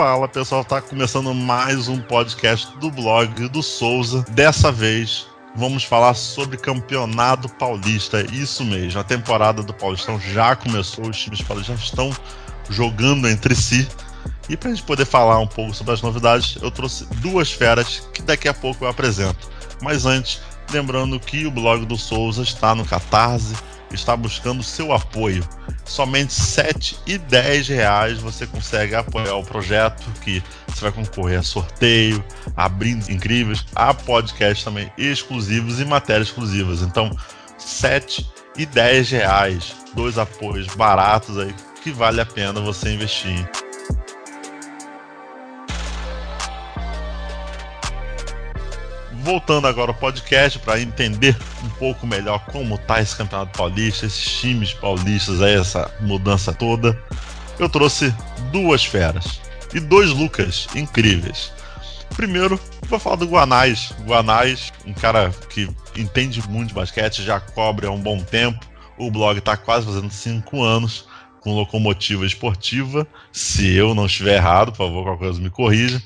Fala pessoal, tá começando mais um podcast do blog do Souza. Dessa vez vamos falar sobre campeonato paulista. Isso mesmo, a temporada do Paulistão já começou, os times paulistas estão jogando entre si. E para a gente poder falar um pouco sobre as novidades, eu trouxe duas feras que daqui a pouco eu apresento. Mas antes, lembrando que o blog do Souza está no Catarse, está buscando seu apoio. Somente 7 e 10 reais você consegue apoiar o projeto, que você vai concorrer a sorteio, a brindes incríveis, a podcast também exclusivos e matérias exclusivas. Então, 7 e 10 reais, dois apoios baratos aí que vale a pena você investir. Voltando agora ao podcast para entender um pouco melhor como tá esse Campeonato Paulista, esses times paulistas, aí, essa mudança toda, eu trouxe duas feras e dois Lucas incríveis. Primeiro, vou falar do Guanais. Guanais, um cara que entende muito de basquete, já cobre há um bom tempo. O blog está quase fazendo cinco anos com locomotiva esportiva. Se eu não estiver errado, por favor, qualquer coisa me corrija.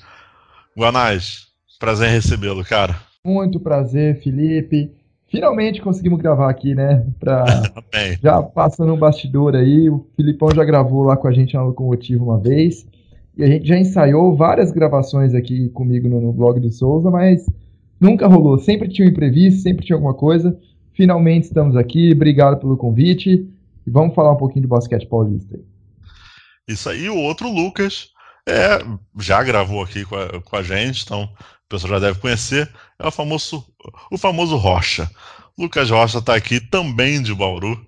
Guanais, Prazer em recebê-lo, cara. Muito prazer, Felipe. Finalmente conseguimos gravar aqui, né? Pra... já passando um bastidor aí. O Filipão já gravou lá com a gente na Locomotiva uma vez. E a gente já ensaiou várias gravações aqui comigo no, no blog do Souza, mas nunca rolou. Sempre tinha um imprevisto, sempre tinha alguma coisa. Finalmente estamos aqui. Obrigado pelo convite. E vamos falar um pouquinho do basquete paulista. Isso aí, o outro Lucas é, já gravou aqui com a, com a gente, então o pessoal já deve conhecer, é o famoso, o famoso Rocha. Lucas Rocha está aqui também de Bauru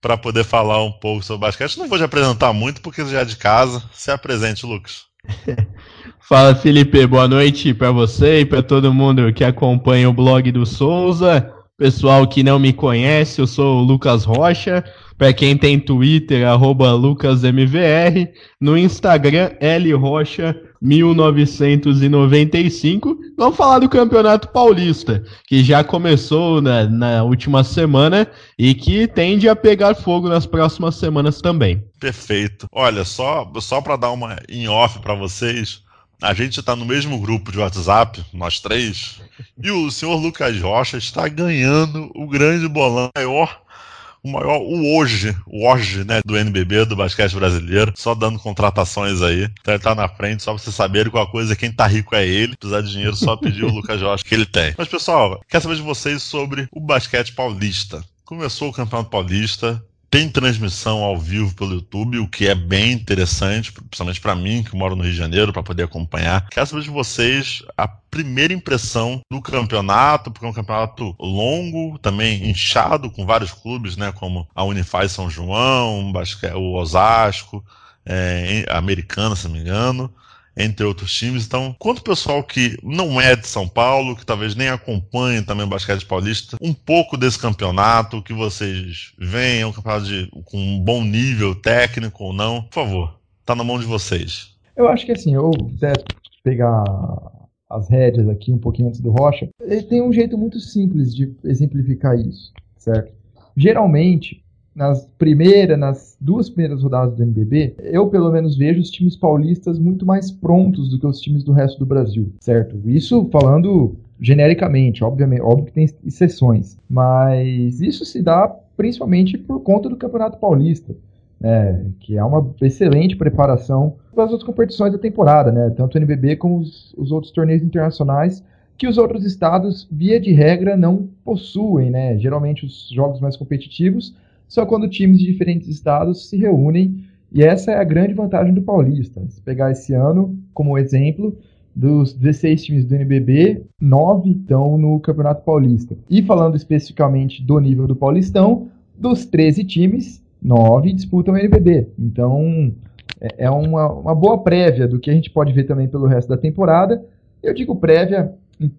para poder falar um pouco sobre basquete. Não vou te apresentar muito porque já é de casa. Se apresente, Lucas. Fala, Felipe. Boa noite para você e para todo mundo que acompanha o blog do Souza. Pessoal que não me conhece, eu sou o Lucas Rocha. Para quem tem Twitter, arroba LucasMVR. No Instagram, LRocha1995. Vamos falar do Campeonato Paulista, que já começou na, na última semana e que tende a pegar fogo nas próximas semanas também. Perfeito. Olha, só, só para dar uma em off para vocês, a gente está no mesmo grupo de WhatsApp, nós três, e o senhor Lucas Rocha está ganhando o grande bolão maior o maior, o hoje, o hoje, né, do NBB, do basquete brasileiro, só dando contratações aí. Então ele tá na frente, só pra vocês saberem qual coisa, quem tá rico é ele. Precisar de dinheiro, só pedir o Lucas Jorge que ele tem. Mas pessoal, quero saber de vocês sobre o basquete paulista. Começou o Campeonato Paulista, tem transmissão ao vivo pelo YouTube, o que é bem interessante, principalmente para mim, que moro no Rio de Janeiro, para poder acompanhar. Quero saber de vocês a primeira impressão do campeonato, porque é um campeonato longo, também inchado, com vários clubes, né, como a Unify São João, o Osasco, é, Americana, se não me engano entre outros times. Então, quanto o pessoal que não é de São Paulo, que talvez nem acompanhe também o basquete paulista, um pouco desse campeonato que vocês veem, é um campeonato de, com um bom nível técnico ou não, por favor, tá na mão de vocês. Eu acho que assim, eu até pegar as rédeas aqui um pouquinho antes do Rocha, ele tem um jeito muito simples de exemplificar isso, certo? Geralmente, nas primeiras, nas duas primeiras rodadas do NBB, eu pelo menos vejo os times paulistas muito mais prontos do que os times do resto do Brasil, certo? Isso falando genericamente, obviamente, óbvio que tem exceções, mas isso se dá principalmente por conta do Campeonato Paulista. né? que é uma excelente preparação para as outras competições da temporada, né? tanto o NBB como os, os outros torneios internacionais que os outros estados, via de regra, não possuem, né? Geralmente os jogos mais competitivos só quando times de diferentes estados se reúnem, e essa é a grande vantagem do Paulista. Se pegar esse ano como exemplo, dos 16 times do NBB, 9 estão no Campeonato Paulista. E falando especificamente do nível do Paulistão, dos 13 times, 9 disputam o NBB. Então, é, é uma, uma boa prévia do que a gente pode ver também pelo resto da temporada. Eu digo prévia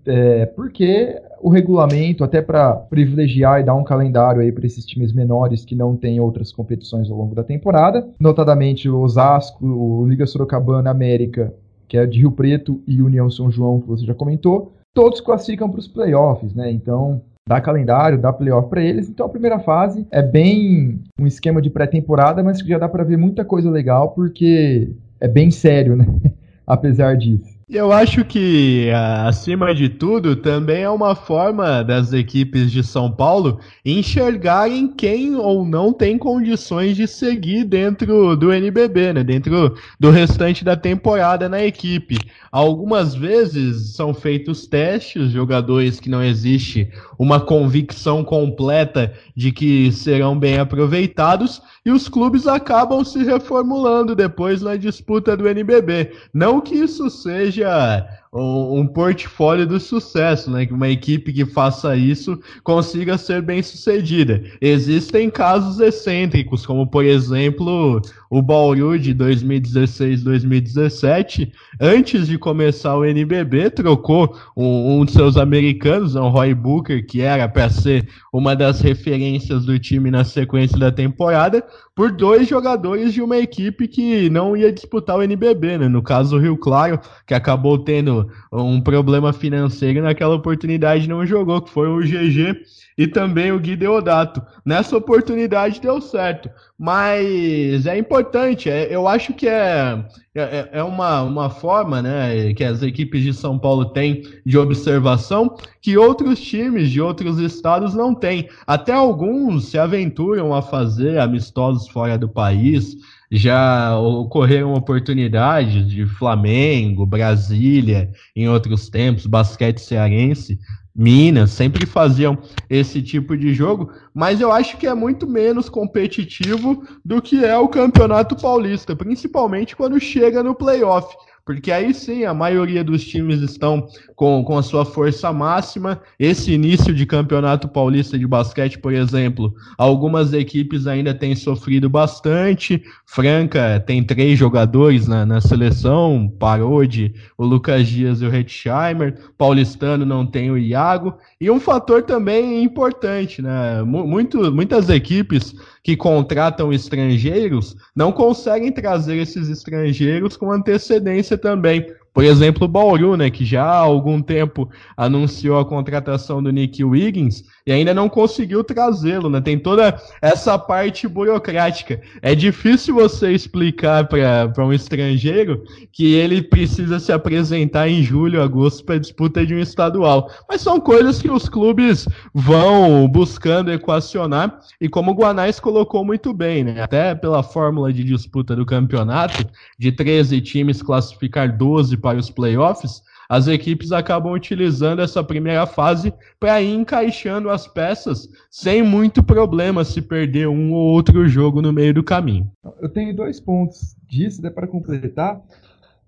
é, porque o regulamento, até para privilegiar e dar um calendário aí para esses times menores que não têm outras competições ao longo da temporada, notadamente o Osasco, o Liga Sorocabana América, que é de Rio Preto, e União São João, que você já comentou, todos classificam para os playoffs, né? Então, dá calendário, dá playoff para eles. Então a primeira fase é bem um esquema de pré-temporada, mas que já dá para ver muita coisa legal porque é bem sério, né? apesar disso. Eu acho que, acima de tudo, também é uma forma das equipes de São Paulo enxergarem quem ou não tem condições de seguir dentro do NBB, né? dentro do restante da temporada na equipe. Algumas vezes são feitos testes, jogadores que não existe uma convicção completa de que serão bem aproveitados, e os clubes acabam se reformulando depois na disputa do NBB. Não que isso seja um, portfólio do sucesso, né? Que uma equipe que faça isso consiga ser bem sucedida. Existem casos excêntricos, como por exemplo o Bauru de 2016-2017, antes de começar o NBB, trocou um, um de seus americanos, o Roy Booker, que era para ser uma das referências do time na sequência da temporada, por dois jogadores de uma equipe que não ia disputar o NBB, né? No caso, o Rio Claro, que acabou tendo um problema financeiro naquela oportunidade não jogou, que foi o GG e também o Gui Deodato. Nessa oportunidade deu certo, mas é importante, é, eu acho que é, é, é, uma, uma forma né, que as equipes de São Paulo têm de observação que outros times de outros estados não têm. Até alguns se aventuram a fazer amistosos fora do país, já ocorreram oportunidades de Flamengo, Brasília, em outros tempos, basquete cearense, Minas, sempre faziam esse tipo de jogo, mas eu acho que é muito menos competitivo do que é o Campeonato Paulista, principalmente quando chega no playoff. Porque aí sim a maioria dos times estão com, com a sua força máxima. Esse início de campeonato paulista de basquete, por exemplo, algumas equipes ainda têm sofrido bastante. Franca tem três jogadores na, na seleção: Parode, o Lucas Dias e o Retsheimer. Paulistano não tem o Iago. E um fator também importante, né? Muito, muitas equipes que contratam estrangeiros não conseguem trazer esses estrangeiros com antecedência também. Por exemplo, o Bauru, né, que já há algum tempo anunciou a contratação do Nick Wiggins e ainda não conseguiu trazê-lo, né? Tem toda essa parte burocrática. É difícil você explicar para um estrangeiro que ele precisa se apresentar em julho, agosto para disputa de um estadual. Mas são coisas que os clubes vão buscando equacionar e como o Guanais colocou muito bem, né? Até pela fórmula de disputa do campeonato, de 13 times classificar 12 para os playoffs, as equipes acabam utilizando essa primeira fase para ir encaixando as peças sem muito problema se perder um ou outro jogo no meio do caminho. Eu tenho dois pontos disso, para completar.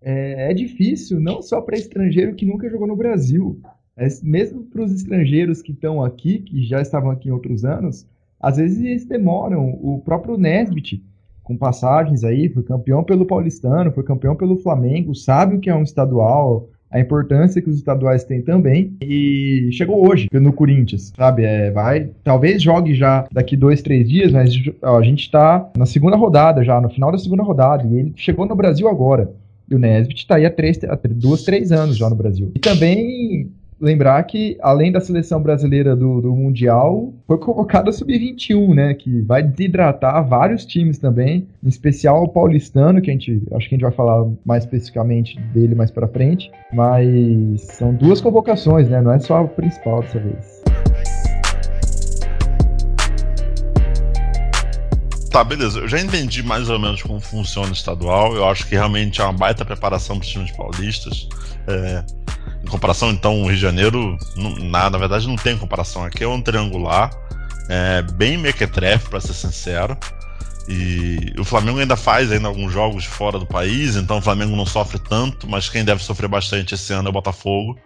É, é, difícil, não só para estrangeiro que nunca jogou no Brasil, é, mesmo para os estrangeiros que estão aqui, que já estavam aqui em outros anos, às vezes eles demoram. O próprio Nesbit com passagens aí, foi campeão pelo Paulistano, foi campeão pelo Flamengo, sabe o que é um estadual, a importância que os estaduais têm também, e chegou hoje no Corinthians, sabe? É, vai, talvez jogue já daqui dois, três dias, mas ó, a gente está na segunda rodada já, no final da segunda rodada, e ele chegou no Brasil agora. E o Nesbitt está aí há, três, há duas, três anos já no Brasil. E também lembrar que, além da seleção brasileira do, do Mundial, foi convocada a Sub-21, né? Que vai desidratar vários times também, em especial o paulistano, que a gente acho que a gente vai falar mais especificamente dele mais para frente. Mas são duas convocações, né? Não é só a principal dessa vez. Tá, beleza. Eu já entendi mais ou menos como funciona o estadual. Eu acho que realmente é uma baita preparação para os times paulistas. É, comparação, então, o Rio de Janeiro, não, na, verdade, não tem comparação. Aqui é um triangular, é, bem mequetrefe, para ser sincero. E o Flamengo ainda faz ainda alguns jogos fora do país, então o Flamengo não sofre tanto, mas quem deve sofrer bastante esse ano é o Botafogo.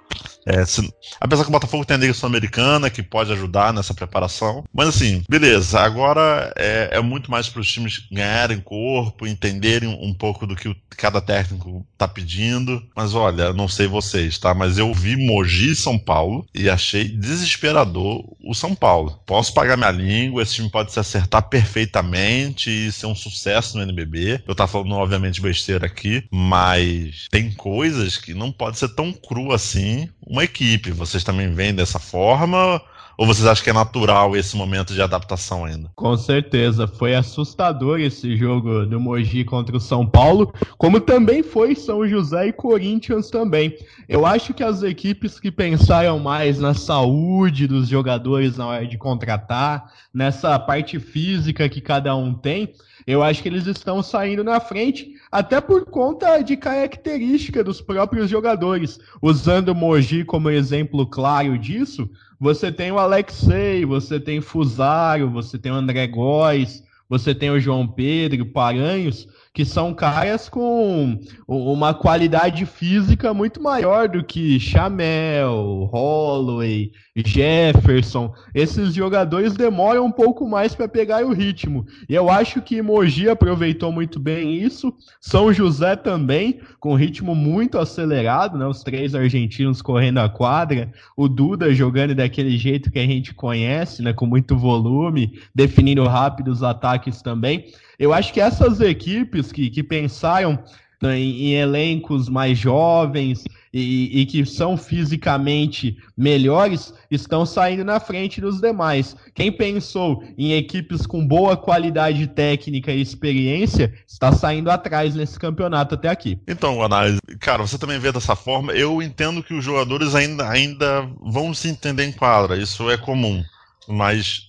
É, se, apesar que o Botafogo tem a Liga Sul-Americana, que pode ajudar nessa preparação. Mas assim, beleza, agora é, é muito mais para os times ganharem corpo, entenderem um, pouco do que o, cada técnico tá pedindo. Mas olha, não sei vocês, tá? Mas eu vi Mogi São Paulo e achei desesperador o São Paulo. Posso pagar minha língua, esse time pode se acertar perfeitamente e ser um sucesso no NBB. Eu tava falando, obviamente, besteira aqui, mas tem coisas que não pode ser tão cru assim uma equipe. Vocês também veem dessa forma? Ou vocês acham que é natural esse momento de adaptação ainda? Com certeza, foi assustador esse jogo do Mogi contra o São Paulo, como também foi São José e Corinthians também. Eu acho que as equipes que pensaram mais na saúde dos jogadores na hora de contratar, nessa parte física que cada um tem, eu acho que eles estão saindo na frente, até por conta de característica dos próprios jogadores. Usando o Mogi como exemplo claro disso, você tem o Alexei, você tem o Fusaro, você tem o André Góes, você tem o João Pedro, Paranhos, que são caras com uma qualidade física muito maior do que Chamel, Holloway, Jefferson. Esses jogadores demoram um pouco mais para pegar o ritmo. E eu acho que Mogi aproveitou muito bem isso. São José também, com ritmo muito acelerado, né? Os três argentinos correndo a quadra, o Duda jogando daquele jeito que a gente conhece, né? Com muito volume, definindo rápido os ataques também. Eu acho que essas equipes que, que pensaram né, em, em elencos mais jovens e, e, que são fisicamente melhores estão saindo na frente dos demais. Quem pensou em equipes com boa qualidade técnica e experiência está saindo atrás nesse campeonato até aqui. Então, análise, cara, você também vê dessa forma. Eu entendo que os jogadores ainda, ainda vão se entender em quadra, isso é comum. Mas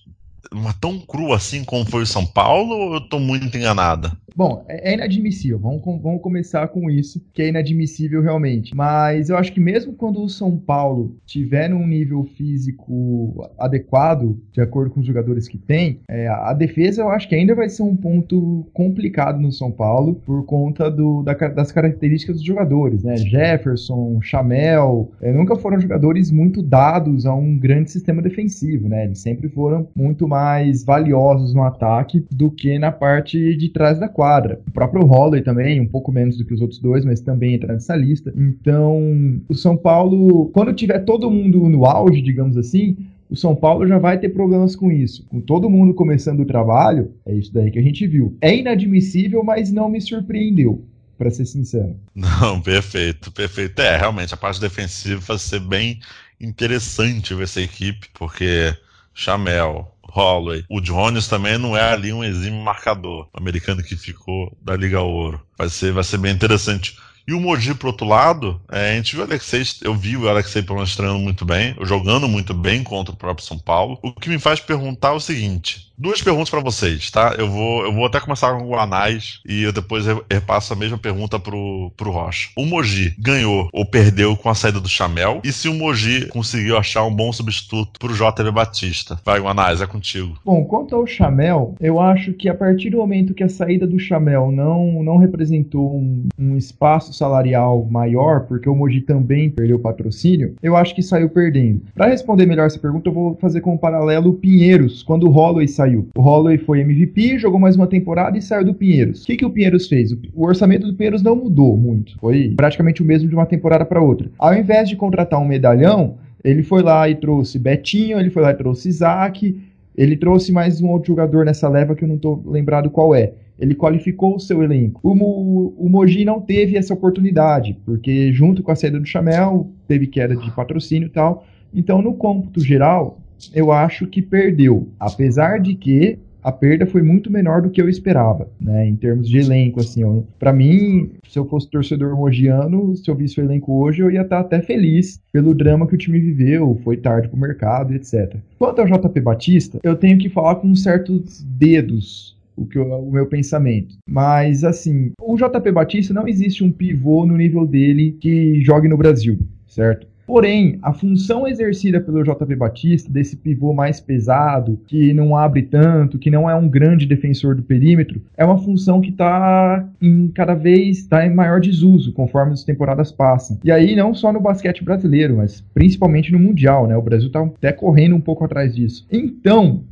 uma tão crua assim como foi o São Paulo ou eu tô muito enganada? Bom, é, é inadmissível. Vamos, vamos começar com isso, que é inadmissível realmente. Mas eu acho que mesmo quando o São Paulo tiver num nível físico adequado, de acordo com os jogadores que tem, é, a defesa eu acho que ainda vai ser um ponto complicado no São Paulo por conta do, da, das características dos jogadores, né? Jefferson, Chamel, é, nunca foram jogadores muito dados a um grande sistema defensivo, né? Eles sempre foram muito mais valiosos no ataque do que na parte de trás da quadra. O próprio Holloway também, um pouco menos do que os outros dois, mas também entra nessa lista. Então, o São Paulo, quando tiver todo mundo no auge, digamos assim, o São Paulo já vai ter problemas com isso. Com todo mundo começando o trabalho, é isso daí que a gente viu. É inadmissível, mas não me surpreendeu, para ser sincero. Não, perfeito, perfeito. É, realmente a parte defensiva vai ser bem interessante ver essa equipe, porque Chamel, Holloway. O Jones também não é ali um exímio marcador. Americano que ficou da Liga Ouro. Vai ser, vai ser bem interessante. E o Moji, por outro lado, é, a gente viu o Alexei, eu vi o Alexei menos treinando muito bem, jogando muito bem contra o próprio São Paulo. O que me faz perguntar é o seguinte: duas perguntas para vocês, tá? Eu vou, eu vou até começar com o Guanais e eu depois repasso a mesma pergunta pro, pro Rocha. O Moji ganhou ou perdeu com a saída do Chamel? E se o Moji conseguiu achar um bom substituto pro JB Batista? Vai, Guanais, é contigo. Bom, quanto ao Chamel, eu acho que a partir do momento que a saída do Chamel não, não representou um, um espaço salarial maior, porque o Moji também perdeu patrocínio, eu acho que saiu perdendo. Para responder melhor essa pergunta, eu vou fazer com um paralelo o Pinheiros, quando o Holloway saiu saiu. O Holloway foi MVP, jogou mais uma temporada e saiu do Pinheiros. O que, que o Pinheiros fez? O orçamento do Pinheiros não mudou muito. Foi praticamente o mesmo de uma temporada para outra. Ao invés de contratar um medalhão, ele foi lá e trouxe Betinho, ele foi lá e trouxe Isaac, ele trouxe mais um outro jogador nessa leva que eu não estou lembrado qual é. Ele qualificou o seu elenco. O, Mo, o Mogi não teve essa oportunidade, porque junto com a saída do Chamel, teve queda de patrocínio e tal. Então, no cômputo geral, eu acho que perdeu. Apesar de que a perda foi muito menor do que eu esperava, né? Em termos de elenco, assim, para mim, se eu fosse torcedor mogiano, se eu visse o elenco hoje, eu ia estar até feliz pelo drama que o time viveu, foi tarde pro mercado, etc. Quanto ao JP Batista, eu tenho que falar com certos dedos o, que eu, o meu pensamento. Mas, assim, o JP Batista não existe um pivô no nível dele que jogue no Brasil, certo? Porém, a função exercida pelo JP Batista, desse pivô mais pesado, que não abre tanto, que não é um grande defensor do perímetro, é uma função que está em cada vez está em maior desuso conforme as temporadas passam. E aí não só no basquete brasileiro, mas principalmente no mundial, né? O Brasil está até correndo um pouco atrás disso. Então,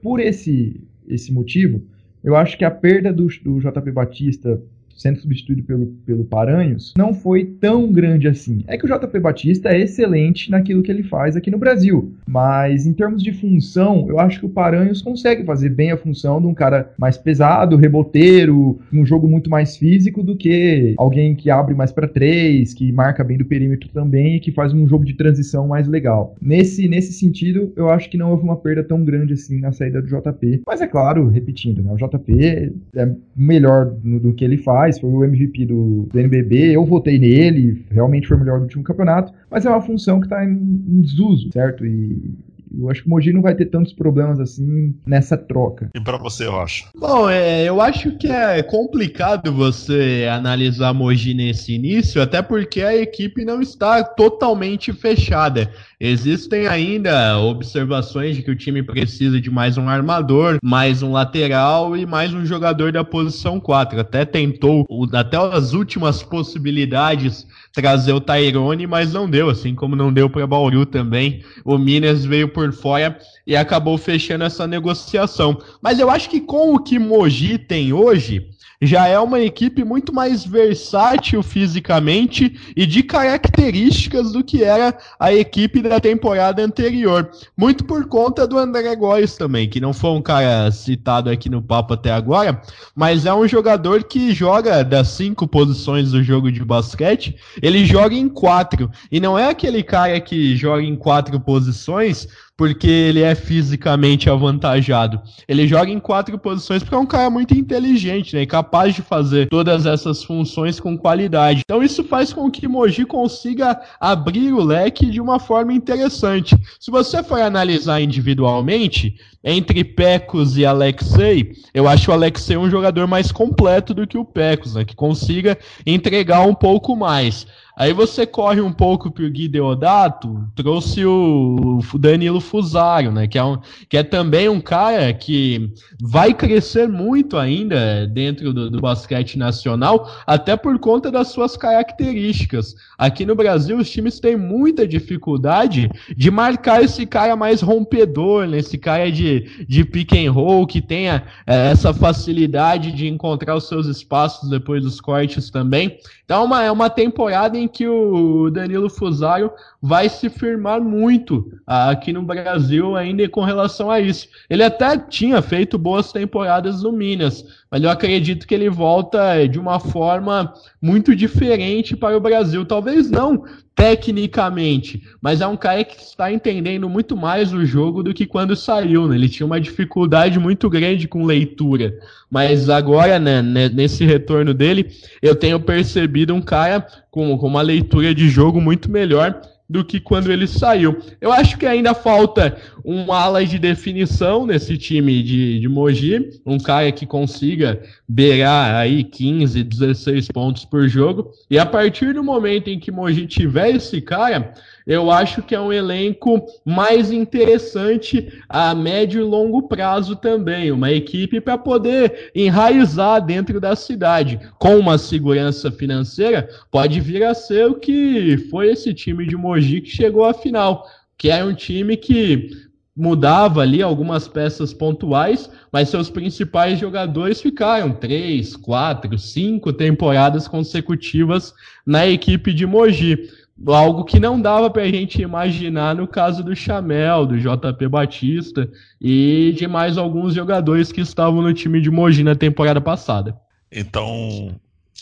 por esse esse motivo, eu acho que a perda do, do JP Batista sendo substituído pelo, pelo Paranhos, não foi tão grande assim. É que o JP Batista é excelente naquilo que ele faz aqui no Brasil, mas em termos de função, eu acho que o Paranhos consegue fazer bem a função de um cara mais pesado, reboteiro, um jogo muito mais físico do que alguém que abre mais para três, que marca bem do perímetro também e que faz um jogo de transição mais legal. Nesse, nesse sentido, eu acho que não houve uma perda tão grande assim na saída do JP. Mas é claro, repetindo, né, o JP é melhor do que ele faz, foi o MVP do, do NBB, eu votei nele, realmente foi o melhor do último campeonato, mas é uma função que está em, em desuso, certo? E eu acho que o Mogi não vai ter tantos problemas assim nessa troca. E para você, Rocha? Bom, é, eu acho que é complicado você analisar Mogi nesse início, até porque a equipe não está totalmente fechada. Existem ainda observações de que o time precisa de mais um armador, mais um lateral e mais um jogador da posição 4. Até tentou, até as últimas possibilidades, trazer o Tyrone, mas não deu, assim como não deu para Bauru também. O Minas veio por fora e acabou fechando essa negociação. Mas eu acho que com o que Mogi tem hoje, já é uma equipe muito mais versátil fisicamente e de características do que era a equipe da temporada anterior. Muito por conta do André Góes também, que não foi um cara citado aqui no papo até agora, mas é um jogador que joga das cinco posições do jogo de basquete, ele joga em quatro. E não é aquele cara que joga em quatro posições porque ele é fisicamente avantajado. Ele joga em quatro posições porque é um cara muito inteligente, né? E capaz de fazer todas essas funções com qualidade. Então isso faz com que Mogi consiga abrir o leque de uma forma interessante. Se você for analisar individualmente, entre Pecos e Alexei, eu acho o Alexei um jogador mais completo do que o Pecos, né? Que consiga entregar um pouco mais. Aí você corre um pouco pro Gui Deodato, trouxe o Danilo Fusário, né? Que é, um, que é também um cara que vai crescer muito ainda dentro do, do basquete nacional, até por conta das suas características. Aqui no Brasil, os times têm muita dificuldade de marcar esse cara mais rompedor, né? Esse cara de, de pick and roll, que tenha é, essa facilidade de encontrar os seus espaços depois dos cortes também. Então, é uma, é uma temporada em que o Danilo Fusário vai se firmar muito aqui no Brasil ainda com relação a isso. Ele até tinha feito boas temporadas no Minas, mas eu acredito que ele volta de uma forma muito diferente para o Brasil. Talvez não tecnicamente, mas é um cara que está entendendo muito mais o jogo do que quando saiu. Né? Ele tinha uma dificuldade muito grande com leitura, mas agora, né, nesse retorno dele, eu tenho percebido um cara com, com uma leitura de jogo muito melhor do que quando ele saiu. Eu acho que ainda falta um ala de definição nesse time de, de Mogi, um cara que consiga beirar aí 15, 16 pontos por jogo. E a partir do momento em que Mogi tiver esse cara, eu acho que é um elenco mais interessante a médio e longo prazo também. Uma equipe para poder enraizar dentro da cidade. Com uma segurança financeira, pode vir a ser o que foi esse time de Mogi que chegou à final. Que é um time que mudava ali algumas peças pontuais, mas seus principais jogadores ficaram três, quatro, cinco temporadas consecutivas na equipe de Mogi algo que não dava para a gente imaginar no caso do Chamel, do JP Batista e de mais alguns jogadores que estavam no time de Mogi na temporada passada. Então,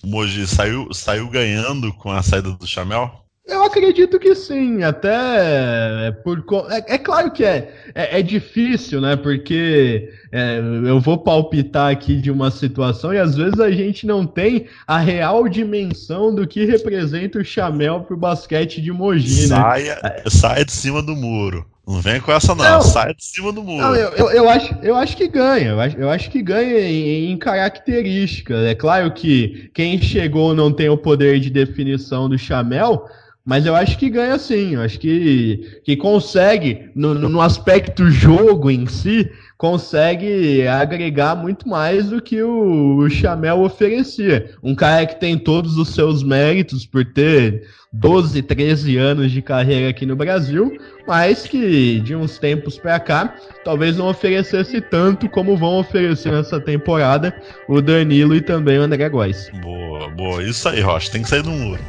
o Mogi saiu, saiu ganhando com a saída do Chamel? Eu acredito que sim, até por é, é claro que é, é, é difícil, né? Porque é, eu vou palpitar aqui de uma situação e às vezes a gente não tem a real dimensão do que representa o Chamel pro basquete de Mogi, né? Saia, saia de cima do muro. Não vem com essa, não. não Sai de cima do muro. Não, eu, eu, eu, acho, eu acho que ganha. Eu acho, eu acho que ganha em, em características. É claro que quem chegou não tem o poder de definição do Chamel, Mas eu acho que ganha sim, eu acho que, que consegue, no, no aspecto jogo em si, consegue agregar muito mais do que o, Chamel oferecia. Um cara que tem todos os seus méritos por ter 12, 13 anos de carreira aqui no Brasil, mas que de uns tempos para cá talvez não oferecesse tanto como vão oferecer nessa temporada o Danilo e também o André Góes. Boa, boa. Isso aí, Rocha, tem que sair do muro.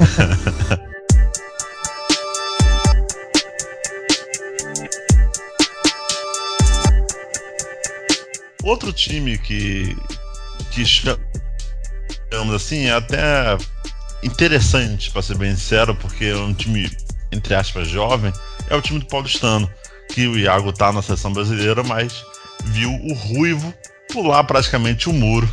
Outro time que, que chamamos assim é até interessante, para ser bem sincero, porque é um time, entre aspas, jovem, é o time do Paulistano, que o Iago tá na seleção brasileira, mas viu o Ruivo pular praticamente o muro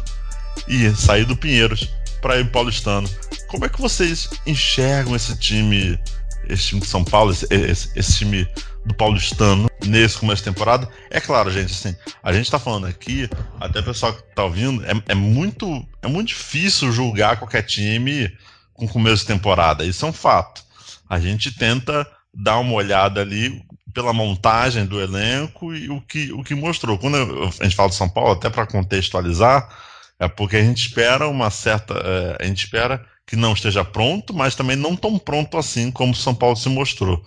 e sair do Pinheiros para ir pro Paulistano. Como é que vocês enxergam esse time, esse time de São Paulo, esse, esse, esse time do Paulistano nesse começo de temporada. É claro, gente, assim, a gente tá falando aqui, até o pessoal que tá ouvindo, é, é, muito, é muito difícil julgar qualquer time com começo de temporada. Isso é um fato. A gente tenta dar uma olhada ali pela montagem do elenco e o que, o que mostrou. Quando a gente fala de São Paulo, até para contextualizar, é porque a gente espera uma certa. É, a gente espera que não esteja pronto, mas também não tão pronto assim como São Paulo se mostrou.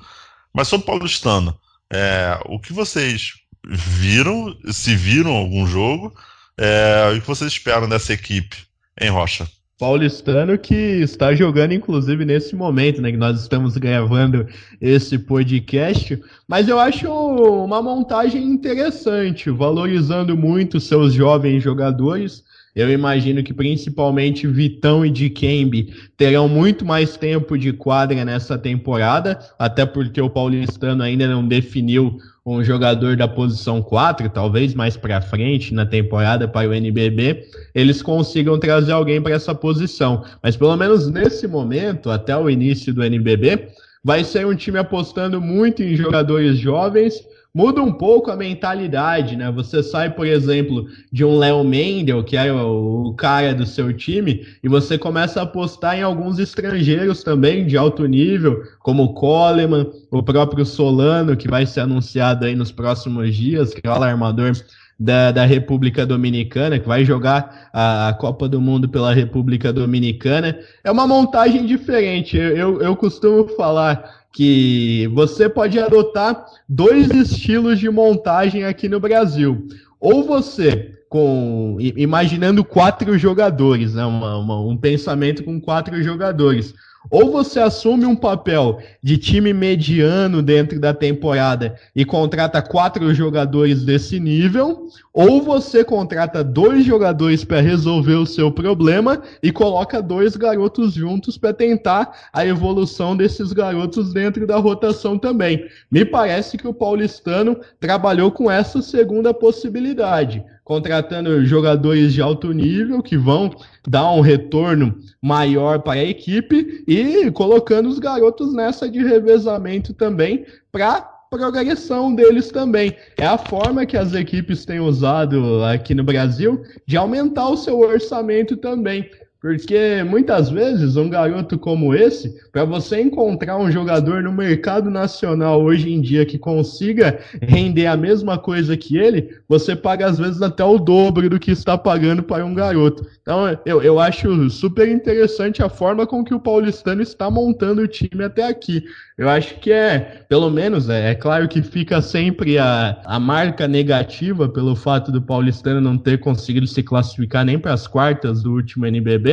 Mas sobre paulistano, é, o que vocês viram, se viram algum jogo, é, o que vocês esperam dessa equipe em Rocha? Paulistano que está jogando, inclusive, nesse momento, né? Que nós estamos gravando esse podcast. Mas eu acho uma montagem interessante, valorizando muito seus jovens jogadores. Eu imagino que principalmente Vitão e Dikembe terão muito mais tempo de quadra nessa temporada, até porque o paulistano ainda não definiu um jogador da posição 4, talvez mais para frente na temporada para o NBB, eles consigam trazer alguém para essa posição. Mas pelo menos nesse momento, até o início do NBB, vai ser um time apostando muito em jogadores jovens muda um pouco a mentalidade, né? Você sai, por exemplo, de um Léo Mendel, que é o, cara do seu time, e você começa a apostar em alguns estrangeiros também de alto nível, como o Coleman, o próprio Solano, que vai ser anunciado aí nos próximos dias, que é o alarmador da, da República Dominicana, que vai jogar a, a, Copa do Mundo pela República Dominicana. É uma montagem diferente. Eu, eu, eu costumo falar que você pode adotar dois estilos de montagem aqui no Brasil. Ou você, com imaginando quatro jogadores, né, uma, uma, um pensamento com quatro jogadores. Ou você assume um papel de time mediano dentro da temporada e contrata quatro jogadores desse nível, ou você contrata dois jogadores para resolver o seu problema e coloca dois garotos juntos para tentar a evolução desses garotos dentro da rotação também. Me parece que o paulistano trabalhou com essa segunda possibilidade contratando jogadores de alto nível que vão dar um retorno maior para a equipe e colocando os garotos nessa de revezamento também para progressão deles também. É a forma que as equipes têm usado aqui no Brasil de aumentar o seu orçamento também. Porque muitas vezes um garoto como esse, para você encontrar um jogador no mercado nacional hoje em dia que consiga render a mesma coisa que ele, você paga às vezes até o dobro do que está pagando para um garoto. Então eu, eu acho super interessante a forma com que o paulistano está montando o time até aqui. Eu acho que é, pelo menos, é, é, claro que fica sempre a, a marca negativa pelo fato do Paulistano não ter conseguido se classificar nem para as quartas do último NBB.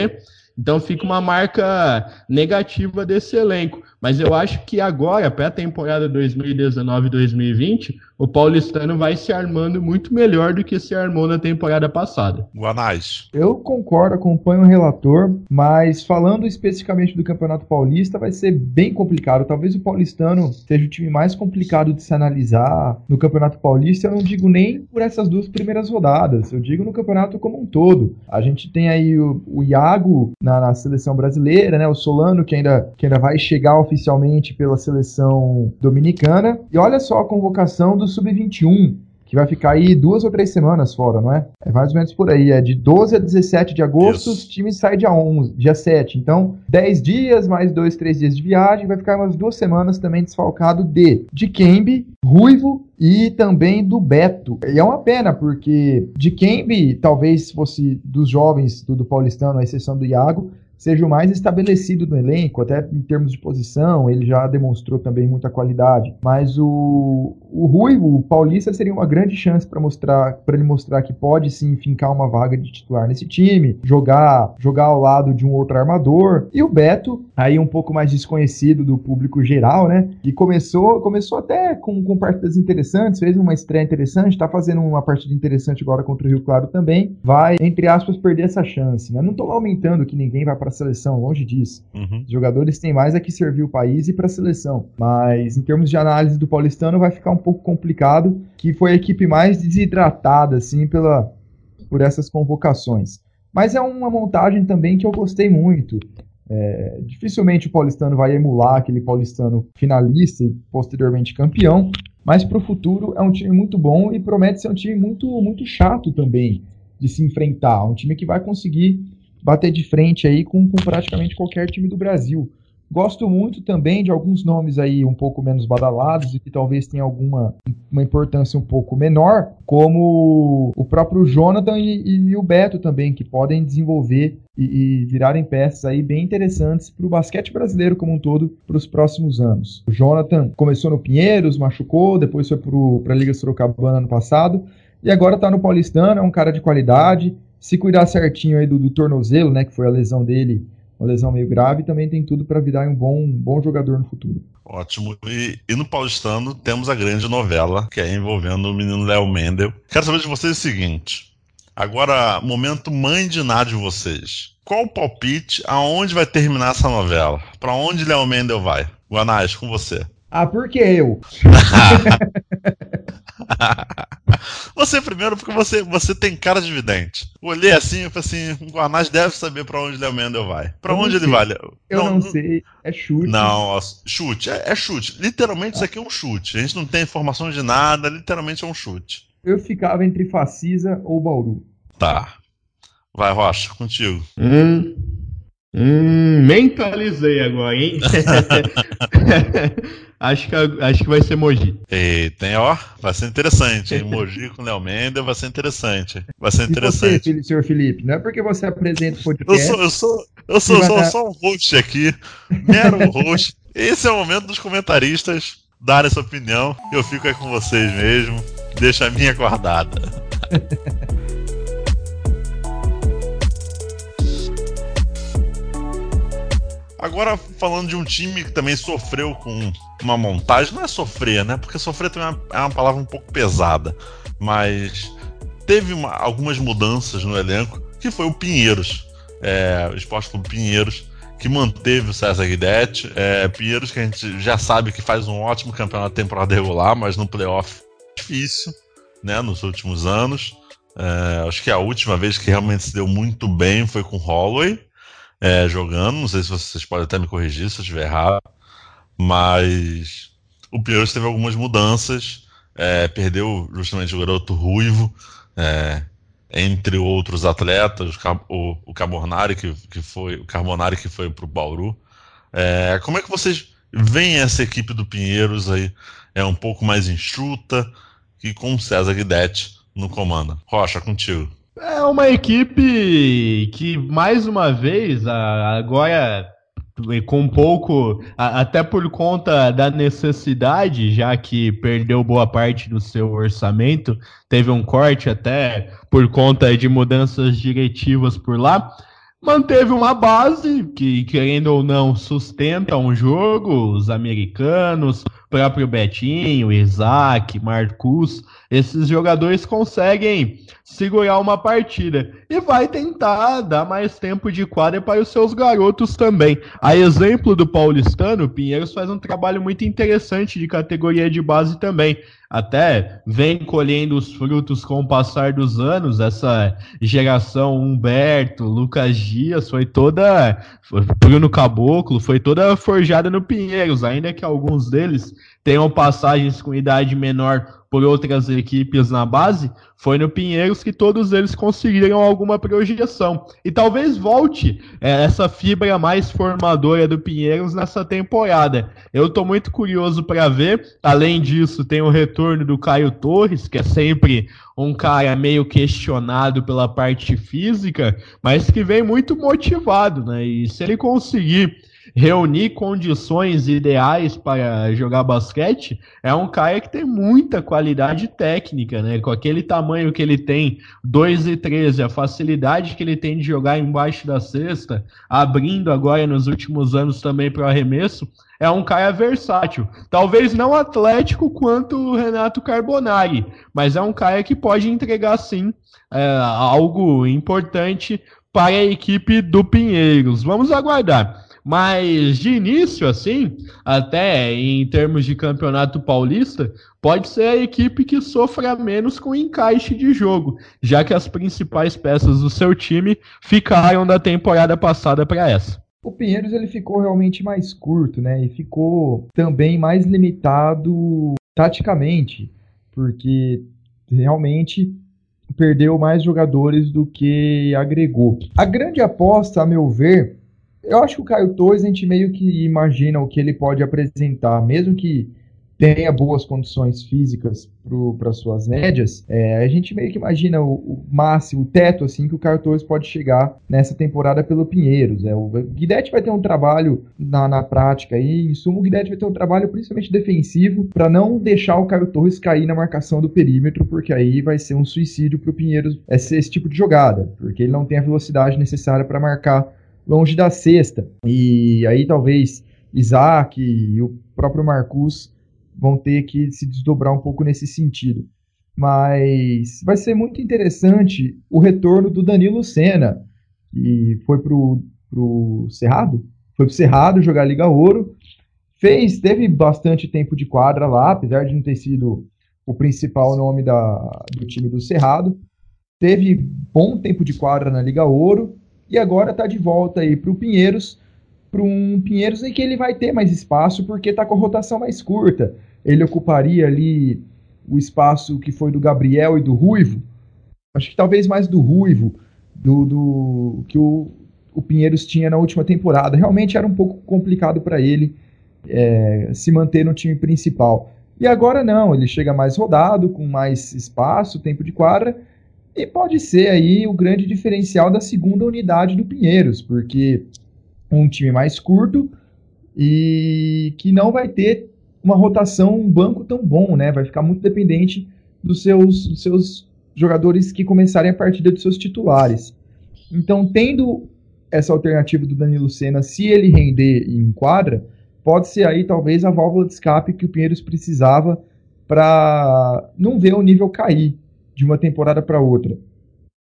Então fica uma marca negativa desse elenco. Mas eu acho que agora, para a temporada 2019-2020, o paulistano vai se armando muito melhor do que se armou na temporada passada. Guanais. Eu concordo, acompanho o relator, mas falando especificamente do Campeonato Paulista, vai ser bem complicado. Talvez o paulistano seja o time mais complicado de se analisar no Campeonato Paulista. Eu não digo nem por essas duas primeiras rodadas, eu digo no campeonato como um todo. A gente tem aí o, o Iago na, na, seleção brasileira, né? O Solano que ainda, que ainda vai chegar oficialmente pela seleção dominicana. E olha só a convocação do Sub-21. que vai ficar aí duas ou três semanas fora, não é? É mais ou menos por aí. É de 12 a 17 de agosto, Isso. os times saem dia 11, dia 7. Então, 10 dias, mais 2, 3 dias de viagem, vai ficar umas duas semanas também desfalcado de de Kembe, Ruivo e também do Beto. E é uma pena, porque de Kembe, talvez fosse dos jovens do, do Paulistano, à exceção do Iago, seja o mais estabelecido no elenco, até em termos de posição, ele já demonstrou também muita qualidade. Mas o, o Ruivo, o Paulista, seria uma grande chance para mostrar, para ele mostrar que pode sim fincar uma vaga de titular nesse time, jogar, jogar ao lado de um outro armador. E o Beto, aí um pouco mais desconhecido do público geral, né? Que começou, começou até com, com partidas interessantes, fez uma estreia interessante, está fazendo uma partida interessante agora contra o Rio Claro também. Vai, entre aspas, perder essa chance. Né? Não estou aumentando que ninguém vai para para a seleção, longe disso. Uhum. Os jogadores têm mais a que servir o país e para a seleção. Mas em termos de análise do paulistano vai ficar um pouco complicado, que foi a equipe mais desidratada assim pela por essas convocações. Mas é uma montagem também que eu gostei muito. É, dificilmente o paulistano vai emular aquele paulistano finalista e posteriormente campeão, mas para o futuro é um time muito bom e promete ser um time muito, muito chato também de se enfrentar. Um time que vai conseguir bater de frente aí com, com praticamente qualquer time do Brasil. Gosto muito também de alguns nomes aí um pouco menos badalados e que talvez tenham alguma uma importância um pouco menor, como o próprio Jonathan e, e o Beto também, que podem desenvolver e, e virarem peças aí bem interessantes para o basquete brasileiro como um todo para os próximos anos. O Jonathan começou no Pinheiros, machucou, depois foi para a Liga Sorocabana ano passado e agora está no Paulistano, é um cara de qualidade, se cuidar certinho aí do, do, tornozelo, né, que foi a lesão dele, uma lesão meio grave, também tem tudo para virar um bom, um bom jogador no futuro. Ótimo. E, e, no Paulistano temos a grande novela, que é envolvendo o menino Léo Mendel. Quero saber de vocês o seguinte. Agora, momento mãe de nada de vocês. Qual o palpite aonde vai terminar essa novela? Para onde Léo Mendel vai? Guanais, com você. Ah, por que eu? você primeiro, porque você, você tem cara de vidente. Olhei assim e falei assim: o Guanás deve saber para onde Léo Mendel vai. Para onde ele sei. vai? Eu não, não, sei. É chute. Não, chute. É, é chute. Literalmente, isso aqui é um chute. A gente não tem informação de nada, literalmente é um chute. Eu ficava entre Facisa ou Bauru. Tá. Vai, Rocha, contigo. Hum. Hum, mentalizei agora, hein? acho, que, acho que vai ser Mogi. Eita, hein, ó, vai ser interessante, hein? Mogi com Léo Mendes vai ser interessante. Vai ser interessante. E você, senhor Felipe, não é porque você apresenta o podcast. Eu sou, eu sou, eu sou, sou só um host aqui, mero host. Esse é o momento dos comentaristas darem sua opinião. Eu fico aí com vocês mesmo. Deixa a minha guardada. Agora, falando de um time que também sofreu com uma montagem, não é sofrer, né? Porque sofrer também é uma é palavra um pouco pesada, mas teve uma, algumas mudanças no elenco, que foi o Pinheiros, é, o Esporte Clube Pinheiros, que manteve o César Guidetti. É, Pinheiros, que a gente já sabe que faz um ótimo campeonato temporada regular, mas no playoff difícil, né? Nos últimos anos. É, acho que a última vez que realmente se deu muito bem foi com Holloway é, jogando. Não sei se vocês podem até me corrigir se eu estiver errado. Mas o Pinheiros teve algumas mudanças. É, perdeu justamente o garoto Ruivo, é, entre outros atletas, o, o Carbonari que, que foi o Carbonari que foi para o Bauru. É, como é que vocês veem essa equipe do Pinheiros aí? É um pouco mais enxuta e com César Guidetti no comando. Rocha, contigo. É uma equipe que, mais uma vez, agora com pouco, até por conta da necessidade, já que perdeu boa parte do seu orçamento, teve um corte até por conta de mudanças diretivas por lá, manteve uma base que, querendo ou não, sustenta um jogo, os americanos, próprio Betinho, Isaac, Marcus, esses jogadores conseguem segurar uma partida e vai tentar dar mais tempo de quadra para os seus garotos também. A exemplo do paulistano, o Pinheiros faz um trabalho muito interessante de categoria de base também. Até vem colhendo os frutos com o passar dos anos. Essa geração Humberto, Lucas Dias foi toda Bruno Caboclo, foi toda forjada no Pinheiros, ainda que alguns deles tenham passagens com idade menor por outras equipes na base, foi no Pinheiros que todos eles conseguiram alguma projeção. E talvez volte é, essa fibra mais formadora do Pinheiros nessa temporada. Eu estou muito curioso para ver. Além disso, tem o retorno do Caio Torres, que é sempre um cara meio questionado pela parte física, mas que vem muito motivado, né? E se ele conseguir reunir condições ideais para jogar basquete, é um cara que tem muita qualidade técnica, né? Com aquele tamanho que ele tem, 2 e 13, a facilidade que ele tem de jogar embaixo da cesta, abrindo agora nos últimos anos também para o arremesso, é um cara versátil. Talvez não atlético quanto o Renato Carbonari, mas é um cara que pode entregar sim é, algo importante para a equipe do Pinheiros. Vamos aguardar. Mas de início, assim, até em termos de campeonato paulista, pode ser a equipe que sofra menos com encaixe de jogo, já que as principais peças do seu time ficaram da temporada passada para essa. O Pinheiros ele ficou realmente mais curto, né? E ficou também mais limitado taticamente, porque realmente perdeu mais jogadores do que agregou. A grande aposta, a meu ver, eu acho que o Caio Torres a gente meio que imagina o que ele pode apresentar, mesmo que tenha boas condições físicas para suas médias, é, a gente meio que imagina o, o, máximo, o teto assim que o Caio Torres pode chegar nessa temporada pelo Pinheiros. É, o Guidetti vai ter um trabalho na, na prática aí, em suma o Guidetti vai ter um trabalho principalmente defensivo para não deixar o Caio Torres cair na marcação do perímetro, porque aí vai ser um suicídio para o Pinheiros esse, esse tipo de jogada, porque ele não tem a velocidade necessária para marcar longe da cesta. E aí talvez Isaac e o próprio Marcus vão ter que se desdobrar um pouco nesse sentido. Mas vai ser muito interessante o retorno do Danilo Senna, que foi pro, pro Cerrado, foi pro Cerrado jogar Liga Ouro, fez, teve bastante tempo de quadra lá, apesar de não ter sido o principal nome da, do time do Cerrado, teve bom tempo de quadra na Liga Ouro, e agora está de volta aí para o Pinheiros, para um Pinheiros em que ele vai ter mais espaço porque está com a rotação mais curta. Ele ocuparia ali o espaço que foi do Gabriel e do Ruivo. Acho que talvez mais do Ruivo, do, do que o, o Pinheiros tinha na última temporada. Realmente era um pouco complicado para ele é, se manter no time principal. E agora não, ele chega mais rodado, com mais espaço, tempo de quadra, e pode ser aí o grande diferencial da segunda unidade do Pinheiros, porque um time mais curto e que não vai ter uma rotação, um banco tão bom, né? Vai ficar muito dependente dos seus, dos seus jogadores que começarem a partida dos seus titulares. Então, tendo essa alternativa do Danilo Senna, se ele render em quadra, pode ser aí talvez a válvula de escape que o Pinheiros precisava para não ver o nível cair de uma temporada para outra.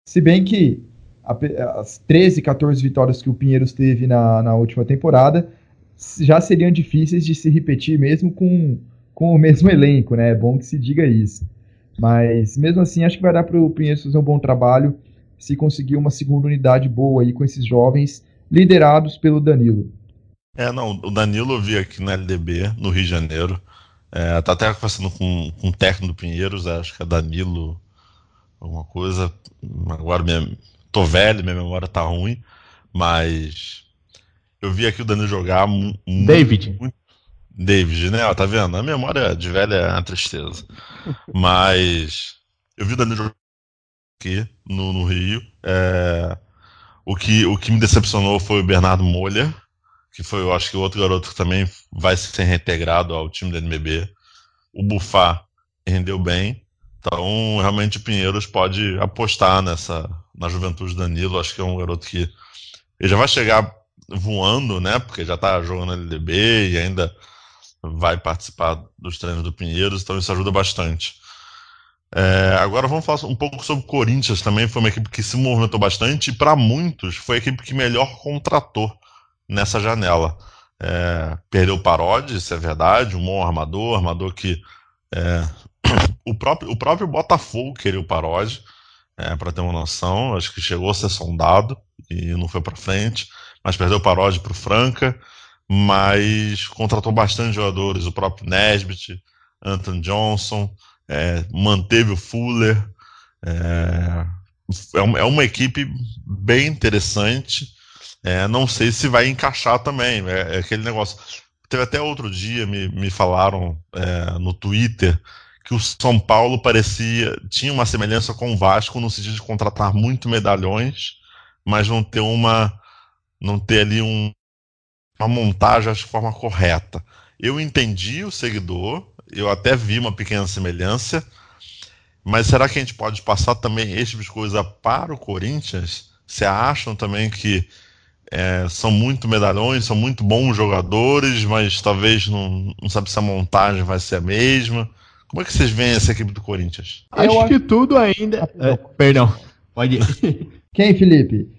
Se bem que as 13, 14 vitórias que o Pinheiros teve na, na última temporada já seriam difíceis de se repetir mesmo com, com o mesmo elenco, né? É bom que se diga isso. Mas mesmo assim, acho que vai dar para o Pinheiros fazer um bom trabalho se conseguir uma segunda unidade boa aí com esses jovens liderados pelo Danilo. É, não, o Danilo eu vi aqui na LDB, no Rio de Janeiro. É, tá até conversando com, com o técnico do Pinheiros, acho que é Danilo alguma coisa. Agora minha, tô velho, minha memória tá ruim, mas eu vi aqui o Danilo jogar muito, David. Muito, David, né? Ó, tá vendo? A memória de velho é uma tristeza. mas eu vi o Danilo jogar aqui no, no Rio. É, o, que, o que me decepcionou foi o Bernardo Molha, que foi, eu acho que outro garoto que também vai ser reintegrado ao time da NBB. O Bufá rendeu bem. Então, realmente, Pinheiros pode apostar nessa na juventude do Danilo. Acho que é um garoto que ele já vai chegar voando, né? Porque já está jogando LDB e ainda vai participar dos treinos do Pinheiros, então isso ajuda bastante. É, agora vamos falar um pouco sobre o Corinthians também. Foi uma equipe que se movimentou bastante e, para muitos, foi a equipe que melhor contratou nessa janela. É, perdeu o Parodi, isso é verdade, um bom armador, armador que é, o próprio, o próprio Botafogo queria o Paródia, é, para ter uma noção. Acho que chegou a ser sondado e não foi para frente, mas perdeu o Paródia para o Franca. Mas contratou bastante jogadores, o próprio Nesbitt, Anthony Johnson. é, manteve o Fuller. É, é, é uma equipe bem interessante. É, não sei se vai encaixar também. É, é, aquele negócio. Teve até outro dia, me, me falaram é, no Twitter que o São Paulo parecia. tinha uma semelhança com o Vasco no sentido de contratar muito medalhões, mas não ter uma. não ter ali um, uma montagem de forma correta. Eu entendi o seguidor, eu até vi uma pequena semelhança, mas será que a gente pode passar também esse tipo de coisa para o Corinthians? Você acham também que é, são muito medalhões, são muito bons jogadores, mas talvez não, não sabe se a montagem vai ser a mesma? Como é que vocês veem essa equipe do Corinthians? Acho, acho que tudo ainda. É, perdão, pode ir. Quem, Felipe?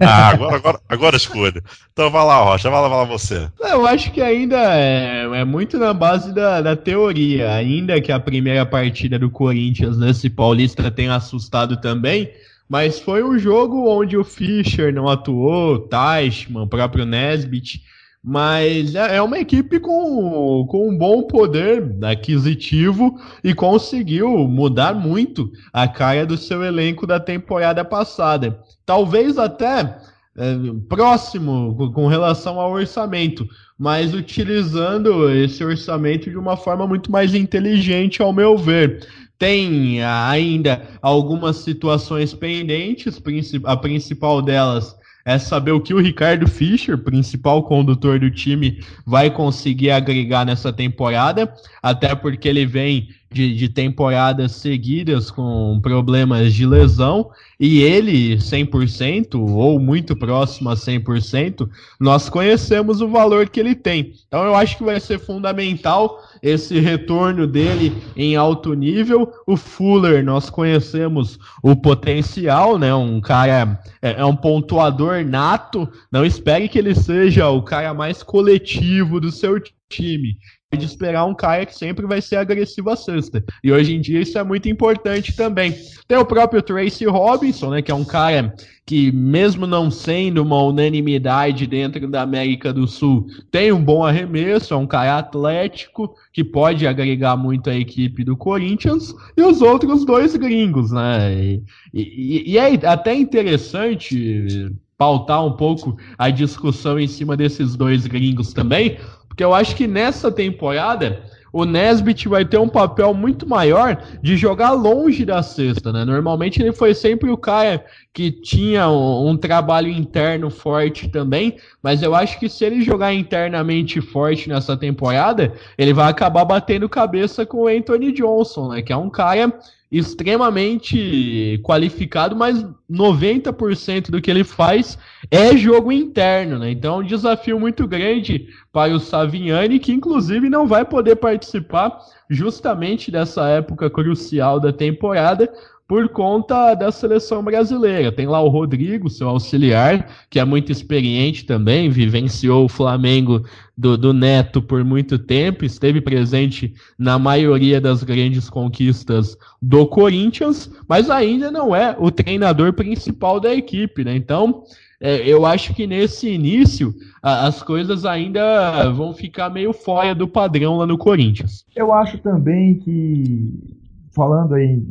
Ah, agora, agora, agora escolha. Então vai lá, Rocha, vai lá, vai lá você. Eu acho que ainda é, é muito na base da, da, teoria. Ainda que a primeira partida do Corinthians nesse Paulista tenha assustado também, mas foi um jogo onde o Fischer não atuou, o Teichmann, o próprio Nesbitt. Mas é, é uma equipe com, com um bom poder aquisitivo e conseguiu mudar muito a cara do seu elenco da temporada passada. Talvez até é, próximo com relação ao orçamento, mas utilizando esse orçamento de uma forma muito mais inteligente, ao meu ver. Tem ainda algumas situações pendentes, a principal delas é saber o que o Ricardo Fischer, principal condutor do time, vai conseguir agregar nessa temporada, até porque ele vem de, de, temporadas seguidas com problemas de lesão e ele 100% ou muito próximo a 100%, nós conhecemos o valor que ele tem. Então eu acho que vai ser fundamental esse retorno dele em alto nível. O Fuller, nós conhecemos o potencial, né? Um cara é, é um pontuador nato. Não espere que ele seja o cara mais coletivo do seu time de esperar um cara que sempre vai ser agressivo à sexta. E hoje em dia isso é muito importante também. Tem o próprio Tracy Robinson, né, que é um cara que, mesmo não sendo uma unanimidade dentro da América do Sul, tem um bom arremesso, é um cara atlético, que pode agregar muito à equipe do Corinthians, e os outros dois gringos, né? E, e, e é até interessante pautar um pouco a discussão em cima desses dois gringos também, porque eu acho que nessa temporada o Nesbitt vai ter um papel muito maior de jogar longe da cesta, né? Normalmente ele foi sempre o cara que tinha um, um, trabalho interno forte também, mas eu acho que se ele jogar internamente forte nessa temporada, ele vai acabar batendo cabeça com o Anthony Johnson, né? Que é um cara extremamente qualificado, mas 90% do que ele faz é jogo interno, né? Então é um desafio muito grande para o Savignani, que inclusive não vai poder participar justamente dessa época crucial da temporada, por conta da seleção brasileira. Tem lá o Rodrigo, seu auxiliar, que é muito experiente também, vivenciou o Flamengo do, do, Neto por muito tempo, esteve presente na maioria das grandes conquistas do Corinthians, mas ainda não é o treinador principal da equipe, né? Então. É, eu acho que nesse início a, as coisas ainda vão ficar meio fora do padrão lá no Corinthians. Eu acho também que, falando aí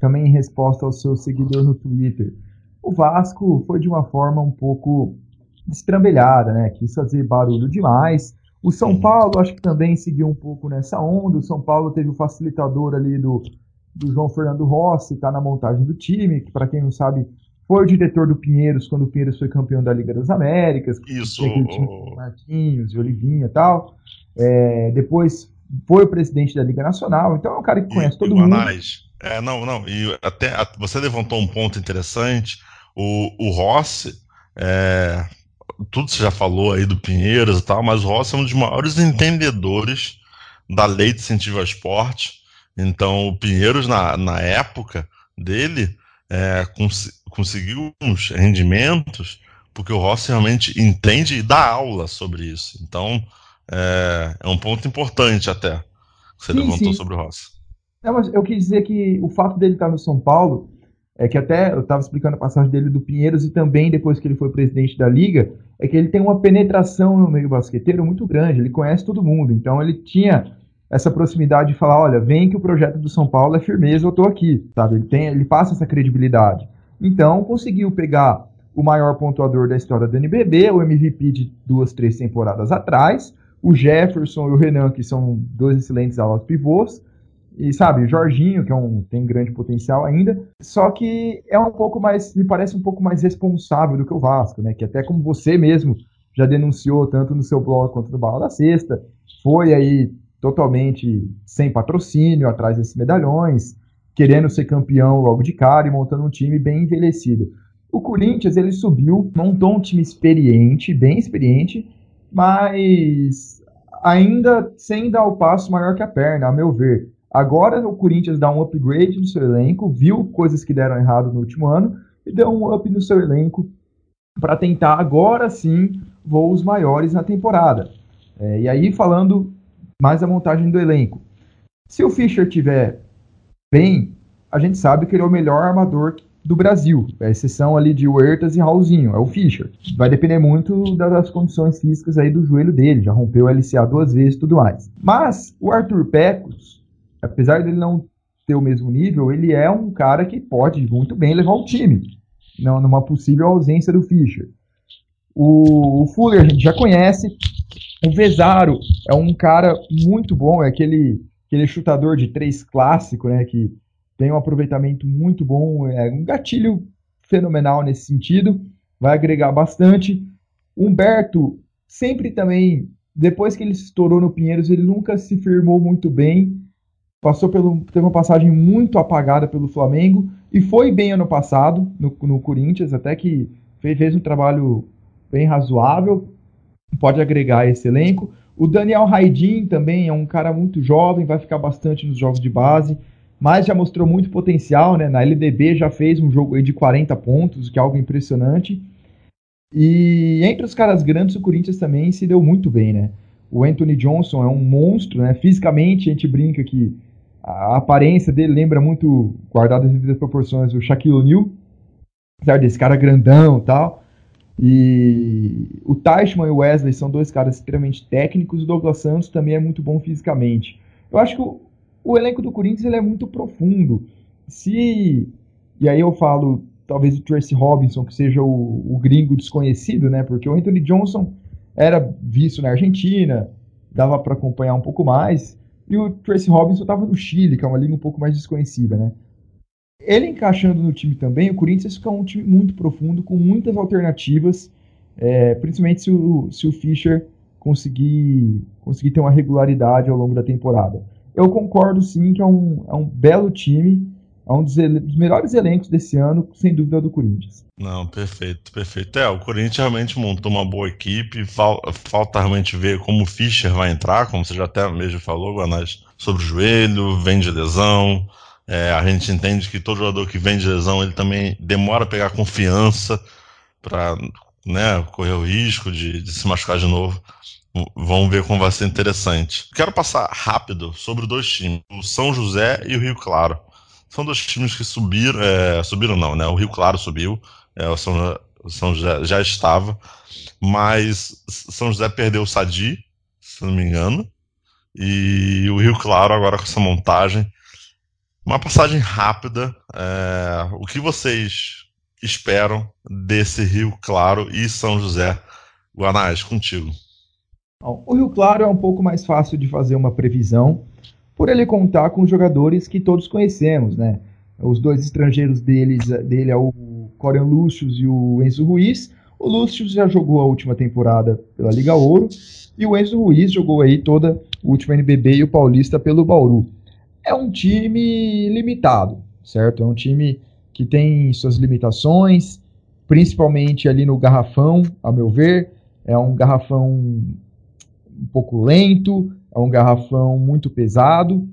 também em resposta ao seu seguidor no Twitter. O Vasco foi de uma forma um pouco destrambelhada, né? Quis fazer barulho demais. O São Paulo, acho que também seguiu um pouco nessa onda. O São Paulo teve o facilitador ali do, do João Fernando Rossi, está na montagem do time, que para quem não sabe, foi o diretor do Pinheiros quando o Pinheiros foi campeão da Liga das Américas. Isso. Com Marquinhos e Olivinha e tal. É, depois foi o presidente da Liga Nacional. Então é um cara que conhece e, todo mundo. É, não, não. E até você levantou um ponto interessante. O, o Rossi, é, tudo você já falou aí do Pinheiros e tal, mas o Rossi é um dos maiores entendedores da lei de incentivo ao esporte. Então, o Pinheiros, na, na época dele, é, cons conseguiu uns rendimentos porque o Rossi realmente entende e dá aula sobre isso. Então, é, é um ponto importante até que você sim, levantou sim. sobre o Rossi. Não, mas eu quis dizer que o fato dele estar no São Paulo, é que até eu estava explicando a passagem dele do Pinheiros e também depois que ele foi presidente da Liga, é que ele tem uma penetração no meio basqueteiro muito grande, ele conhece todo mundo. Então ele tinha essa proximidade de falar, olha, vem que o projeto do São Paulo é firmeza, eu tô aqui, sabe? Ele tem, ele passa essa credibilidade. Então, conseguiu pegar o maior pontuador da história do NBB, o MVP de duas, três temporadas atrás, o Jefferson e o Renan, que são dois excelentes alas pivôs, e sabe, o Jorginho, que é um, tem grande potencial ainda, só que é um pouco mais, me parece um pouco mais responsável do que o Vasco, né? Que até como você mesmo já denunciou tanto no seu blog quanto no Bala da Sexta, foi aí totalmente sem patrocínio, atrás desses medalhões, querendo ser campeão logo de cara e montando um time bem envelhecido. O Corinthians, ele subiu, montou um time experiente, bem experiente, mas ainda sem dar o passo maior que a perna, a meu ver. Agora o Corinthians dá um upgrade no seu elenco, viu coisas que deram errado no último ano e deu um up no seu elenco para tentar agora sim voos maiores na temporada. É, e aí falando mais a montagem do elenco. Se o Fischer tiver bem, a gente sabe que ele é o melhor armador do Brasil, a exceção ali de Huertas e Raulzinho, é o Fischer. Vai depender muito das condições físicas aí do joelho dele, já rompeu o LCA duas vezes e tudo mais. Mas o Arthur Pecos, apesar dele não ter o mesmo nível, ele é um cara que pode muito bem levar o time, não, numa possível ausência do Fischer. O, o Fuller a gente já conhece, o Vesaro é um cara muito bom, é aquele, aquele chutador de três clássico, né, que tem um aproveitamento muito bom, é um gatilho fenomenal nesse sentido, vai agregar bastante. Humberto sempre também, depois que ele estourou no Pinheiros, ele nunca se firmou muito bem, passou pelo, teve uma passagem muito apagada pelo Flamengo e foi bem ano passado no, no Corinthians, até que fez, fez um trabalho bem razoável, pode agregar esse elenco. O Daniel Raidin também é um cara muito jovem, vai ficar bastante nos jogos de base, mas já mostrou muito potencial, né? Na LDB já fez um jogo de 40 pontos, que é algo impressionante. E entre os caras grandes, o Corinthians também se deu muito bem, né? O Anthony Johnson é um monstro, né? Fisicamente, a gente brinca que a aparência dele lembra muito, guardado as devidas proporções, o Shaquille O'Neal, apesar desse cara grandão e tal. E o Teichmann e o Wesley são dois caras extremamente técnicos, o Douglas Santos também é muito bom fisicamente. Eu acho que o, o elenco do Corinthians ele é muito profundo. Se. E aí eu falo, talvez o Tracy Robinson, que seja o, o gringo desconhecido, né? Porque o Anthony Johnson era visto na Argentina, dava para acompanhar um pouco mais. E o Tracy Robinson estava no Chile, que é uma liga um pouco mais desconhecida, né? Ele encaixando no time também, o Corinthians fica um time muito profundo, com muitas alternativas, é, principalmente se o, se o Fischer conseguir, conseguir ter uma regularidade ao longo da temporada. Eu concordo sim que é um, é um belo time, é um dos, dos, melhores elencos desse ano, sem dúvida, do Corinthians. Não, perfeito, perfeito. É, o Corinthians realmente montou uma boa equipe, fal, falta realmente ver como o Fischer vai entrar, como você já até mesmo falou, Guanás, sobre o joelho, vem de lesão, é, a gente entende que todo jogador que vem de lesão ele também demora a pegar confiança para né, correr o risco de, de, se machucar de novo. Vamos ver como vai ser interessante. Quero passar rápido sobre dois times, o São José e o Rio Claro. São dois times que subiram, é, subiram não, né? O Rio Claro subiu, é, o, São, o São José já estava, mas São José perdeu o Sadi, se não me engano, e o Rio Claro agora com essa montagem uma passagem rápida. É, o que vocês esperam desse Rio Claro e São José? Guanás, contigo. O Rio Claro é um pouco mais fácil de fazer uma previsão, por ele contar com jogadores que todos conhecemos, né? Os dois estrangeiros deles, dele é o Corian Lúcius e o Enzo Ruiz. O Lúcio já jogou a última temporada pela Liga Ouro e o Enzo Ruiz jogou aí toda o última NBB e o Paulista pelo Bauru é um time limitado, certo? É um time que tem suas limitações, principalmente ali no garrafão, a meu ver. É um garrafão um pouco lento, é um garrafão muito pesado,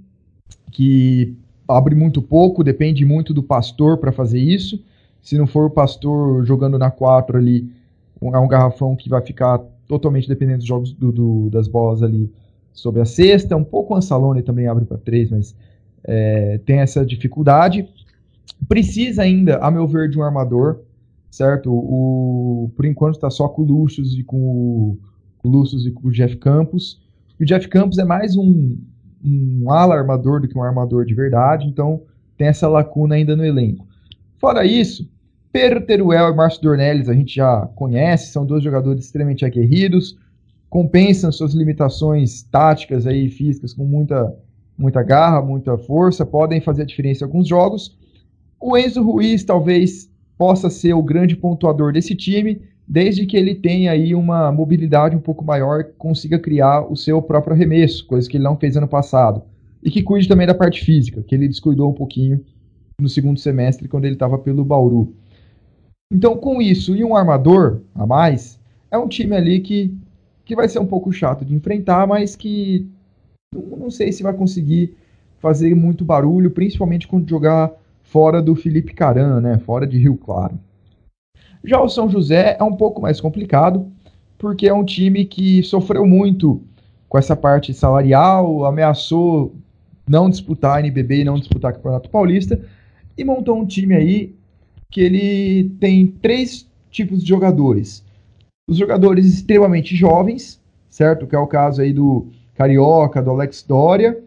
que abre muito pouco, depende muito do pastor para fazer isso. Se não for o pastor jogando na 4 ali, é um garrafão que vai ficar totalmente dependendo dos jogos do, do, das bolas ali sobre a sexta. Um pouco o Ansalone também abre para três, mas é, tem essa dificuldade. Precisa ainda, a meu ver, de um armador, certo? O, por enquanto está só com o Lucius e com o, e com o Jeff Campos. O Jeff Campos é mais um, um ala armador do que um armador de verdade, então tem essa lacuna ainda no elenco. Fora isso, Pedro Teruel e Márcio Dornelles a gente já conhece, são dois jogadores extremamente aguerridos, compensam suas limitações táticas aí físicas com muita muita garra, muita força, podem fazer a diferença em alguns jogos. O Enzo Ruiz talvez possa ser o grande pontuador desse time, desde que ele tenha aí uma mobilidade um pouco maior, consiga criar o seu próprio arremesso, coisa que ele não fez ano passado. E que cuide também da parte física, que ele descuidou um pouquinho no segundo semestre quando ele estava pelo Bauru. Então, com isso e um armador a mais, é um time ali que, que vai ser um pouco chato de enfrentar, mas que não sei se vai conseguir fazer muito barulho, principalmente quando jogar fora do Felipe Caran, né? Fora de Rio Claro. Já o São José é um pouco mais complicado, porque é um time que sofreu muito com essa parte salarial, ameaçou não disputar a NBB e não disputar o Campeonato Paulista, e montou um time aí que ele tem três tipos de jogadores. Os jogadores extremamente jovens, certo? Que é o caso aí do Carioca, do Alex Doria.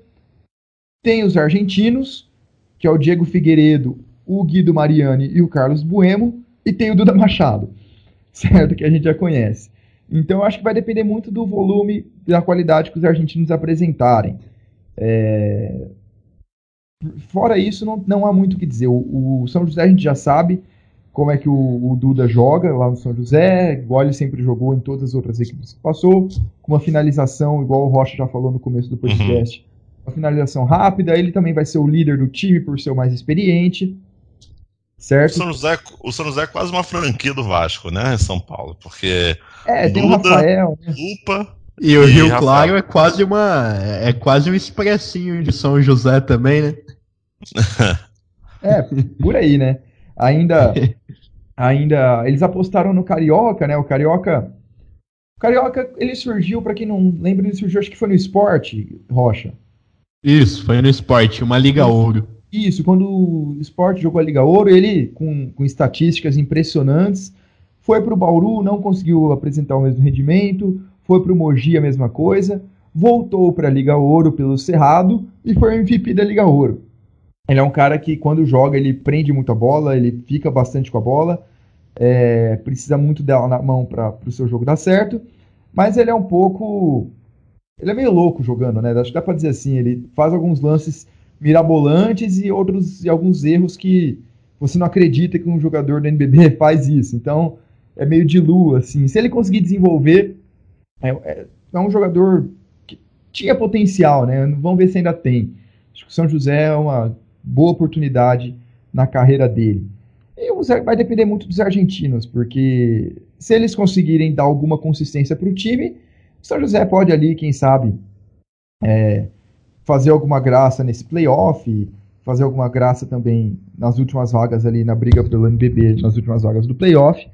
Tem os argentinos, que é o Diego Figueiredo, o Guido Mariani e o Carlos Buemo, e tem o Duda Machado, certo? Que a gente já conhece. Então eu acho que vai depender muito do volume e da qualidade que os argentinos apresentarem. É... Fora isso, não, não há muito o que dizer. O, o, São José a gente já sabe como é que o, o, Duda joga lá no São José, igual ele sempre jogou em todas as outras equipes que passou, com uma finalização, igual o Rocha já falou no começo do podcast, uhum uma finalização rápida. Ele também vai ser o líder do time por ser o mais experiente. Certo? O São José, o São José é quase uma franquia do Vasco, né? Em São Paulo. Porque. É, tem Duda, o Rafael. Né? Lupa. E o Rio Rafael. Claro é quase uma. É quase um expressinho de São José também, né? é, por aí, né? Ainda. ainda. Eles apostaram no Carioca, né? O Carioca. O Carioca, ele surgiu, para quem não lembra, ele surgiu, acho que foi no esporte, Rocha. Isso, foi no esporte, uma Liga Ouro. Isso, quando o esporte jogou a Liga Ouro, ele, com, com estatísticas impressionantes, foi para o Bauru, não conseguiu apresentar o mesmo rendimento, foi para o Mogi a mesma coisa, voltou para a Liga Ouro pelo Cerrado e foi MVP da Liga Ouro. Ele é um cara que, quando joga, ele prende muito a bola, ele fica bastante com a bola, é, precisa muito dela na mão para o seu jogo dar certo, mas ele é um pouco ele é meio louco jogando, né? Acho que dá pra dizer assim, ele faz alguns lances mirabolantes e outros e alguns erros que você não acredita que um jogador do NBB faz isso. Então, é meio de lua, assim. Se ele conseguir desenvolver, é, é, é um jogador que tinha potencial, né? Vamos ver se ainda tem. Acho que o São José é uma boa oportunidade na carreira dele. E vai depender muito dos argentinos, porque se eles conseguirem dar alguma consistência para o time, são José pode ali, quem sabe, é, fazer alguma graça nesse playoff, fazer alguma graça também nas últimas vagas ali na briga pelo NBB, nas últimas vagas do playoff.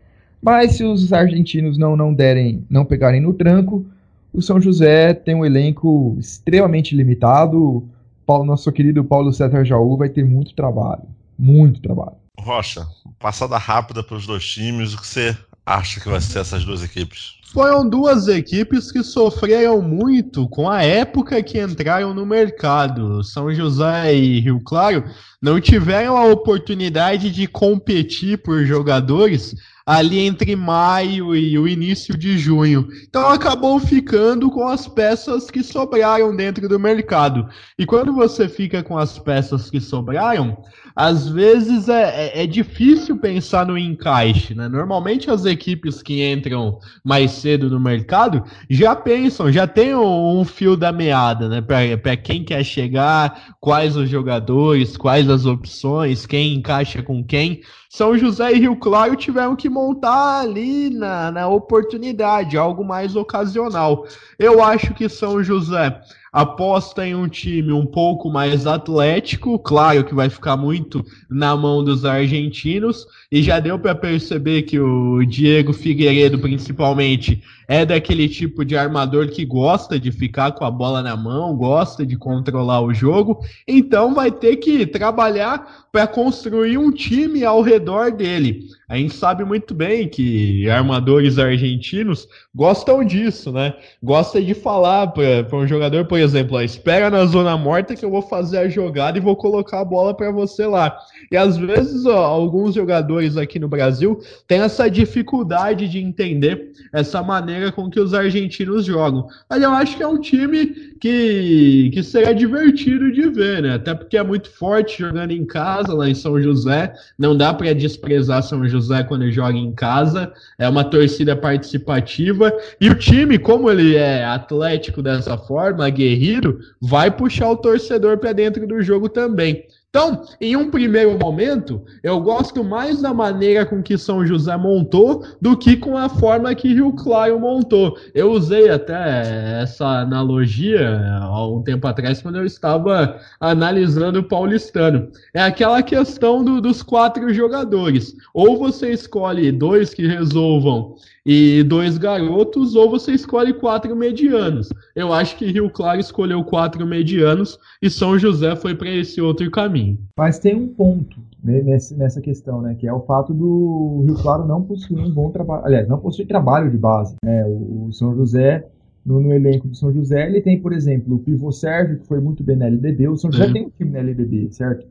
Mas se os argentinos não, não derem, não pegarem no tranco, o São José tem um elenco extremamente limitado. Paulo, nosso querido Paulo César Jaú vai ter muito trabalho, muito trabalho. Rocha, passada rápida para os dois times, o que você acha que vai ser essas duas equipes? Foram duas equipes que sofreram muito com a época que entraram no mercado. São José e Rio Claro não tiveram a oportunidade de competir por jogadores ali entre maio e o início de junho. Então acabou ficando com as peças que sobraram dentro do mercado. E quando você fica com as peças que sobraram, às vezes é, é, é, difícil pensar no encaixe, né? Normalmente as equipes que entram mais cedo no mercado já pensam, já tem um, um fio da meada, né? Para quem quer chegar, quais os jogadores, quais as opções, quem encaixa com quem. São José e Rio Claro tiveram que montar ali na, na oportunidade, algo mais ocasional. Eu acho que São José aposta em um time um pouco mais atlético, claro que vai ficar muito na mão dos argentinos, e já deu para perceber que o Diego Figueiredo, principalmente, é daquele tipo de armador que gosta de ficar com a bola na mão, gosta de controlar o jogo, então vai ter que trabalhar para construir um time ao redor dele. A gente sabe muito bem que armadores argentinos gostam disso, né? Gosta de falar para um jogador, por exemplo, ó, espera na zona morta que eu vou fazer a jogada e vou colocar a bola para você lá. E às vezes ó, alguns jogadores aqui no Brasil têm essa dificuldade de entender essa maneira com que os argentinos jogam. Mas eu acho que é um time que, que seria divertido de ver, né? Até porque é muito forte jogando em casa lá em São José. Não dá para desprezar São José quando joga em casa. É uma torcida participativa e o time, como ele é atlético dessa forma, aguerrido, vai puxar o torcedor para dentro do jogo também. Então, em um primeiro momento, eu gosto mais da maneira com que São José montou do que com a forma que Rio Claro montou. Eu usei até essa analogia há um tempo atrás, quando eu estava analisando o paulistano. É aquela questão do, dos quatro jogadores. Ou você escolhe dois que resolvam e dois garotos, ou você escolhe quatro medianos. Eu acho que Rio Claro escolheu quatro medianos e São José foi para esse outro caminho. Mas tem um ponto nessa questão, né, que é o fato do Rio Claro não possuir um bom trabalho, aliás, não possui trabalho de base. Né? O, o São José no, no, elenco do São José, ele tem, por exemplo, o pivô Sérgio, que foi muito bem na LDB. O São José uhum. tem um time na LDB, certo?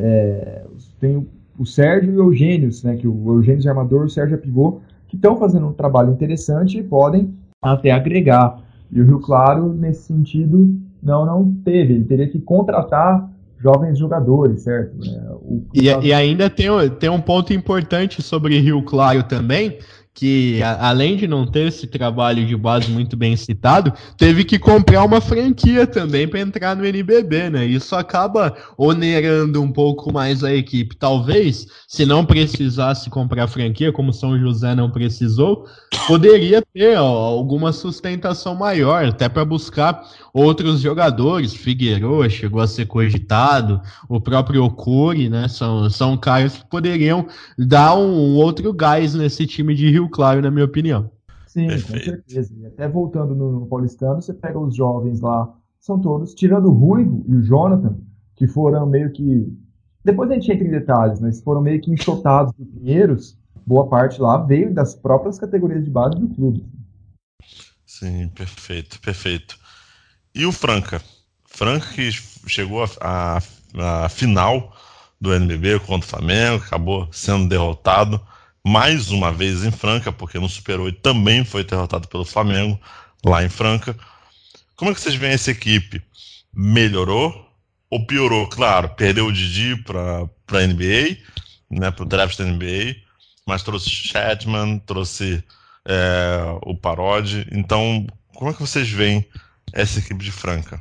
É, tem o, o Sérgio e o Eugênio, né? Que o Eugênio é armador, o Sérgio é pivô que estão fazendo um trabalho interessante e podem até agregar. E o Rio Claro, nesse sentido, não, não teve. Ele teria que contratar jovens jogadores, certo? É, o... E, e, ainda tem, tem um ponto importante sobre Rio Claro também, que a, além de não ter esse trabalho de base muito bem citado, teve que comprar uma franquia também para entrar no NBB, né? Isso acaba onerando um pouco mais a equipe. Talvez, se não precisasse comprar franquia, como São José não precisou, poderia ter ó, alguma sustentação maior, até para buscar outros jogadores. Figueiredo chegou a ser cogitado, o próprio Okuri, né? São, são caras que poderiam dar um, um outro gás nesse time de Rio Claro, na minha opinião. Sim, Perfeito. com certeza. E até voltando no, no Paulistano, você pega os jovens lá, são todos, tirando o Ruivo e o Jonathan, que foram meio que. Depois a gente entra em detalhes, mas foram meio que enxotados do Pinheiros. Boa parte lá veio das próprias categorias de base do clube. Sim, perfeito, perfeito. E o Franca? Franca que chegou à final do NBB contra o Flamengo, acabou sendo derrotado mais uma vez em Franca, porque no Super 8 também foi derrotado pelo Flamengo, lá em Franca. Como é que vocês veem essa equipe? Melhorou ou piorou? Claro, perdeu o Didi para a NBA, né, para o draft da NBA, mas trouxe Chatman, trouxe é, o Parodi. Então, como é que vocês veem essa equipe de Franca?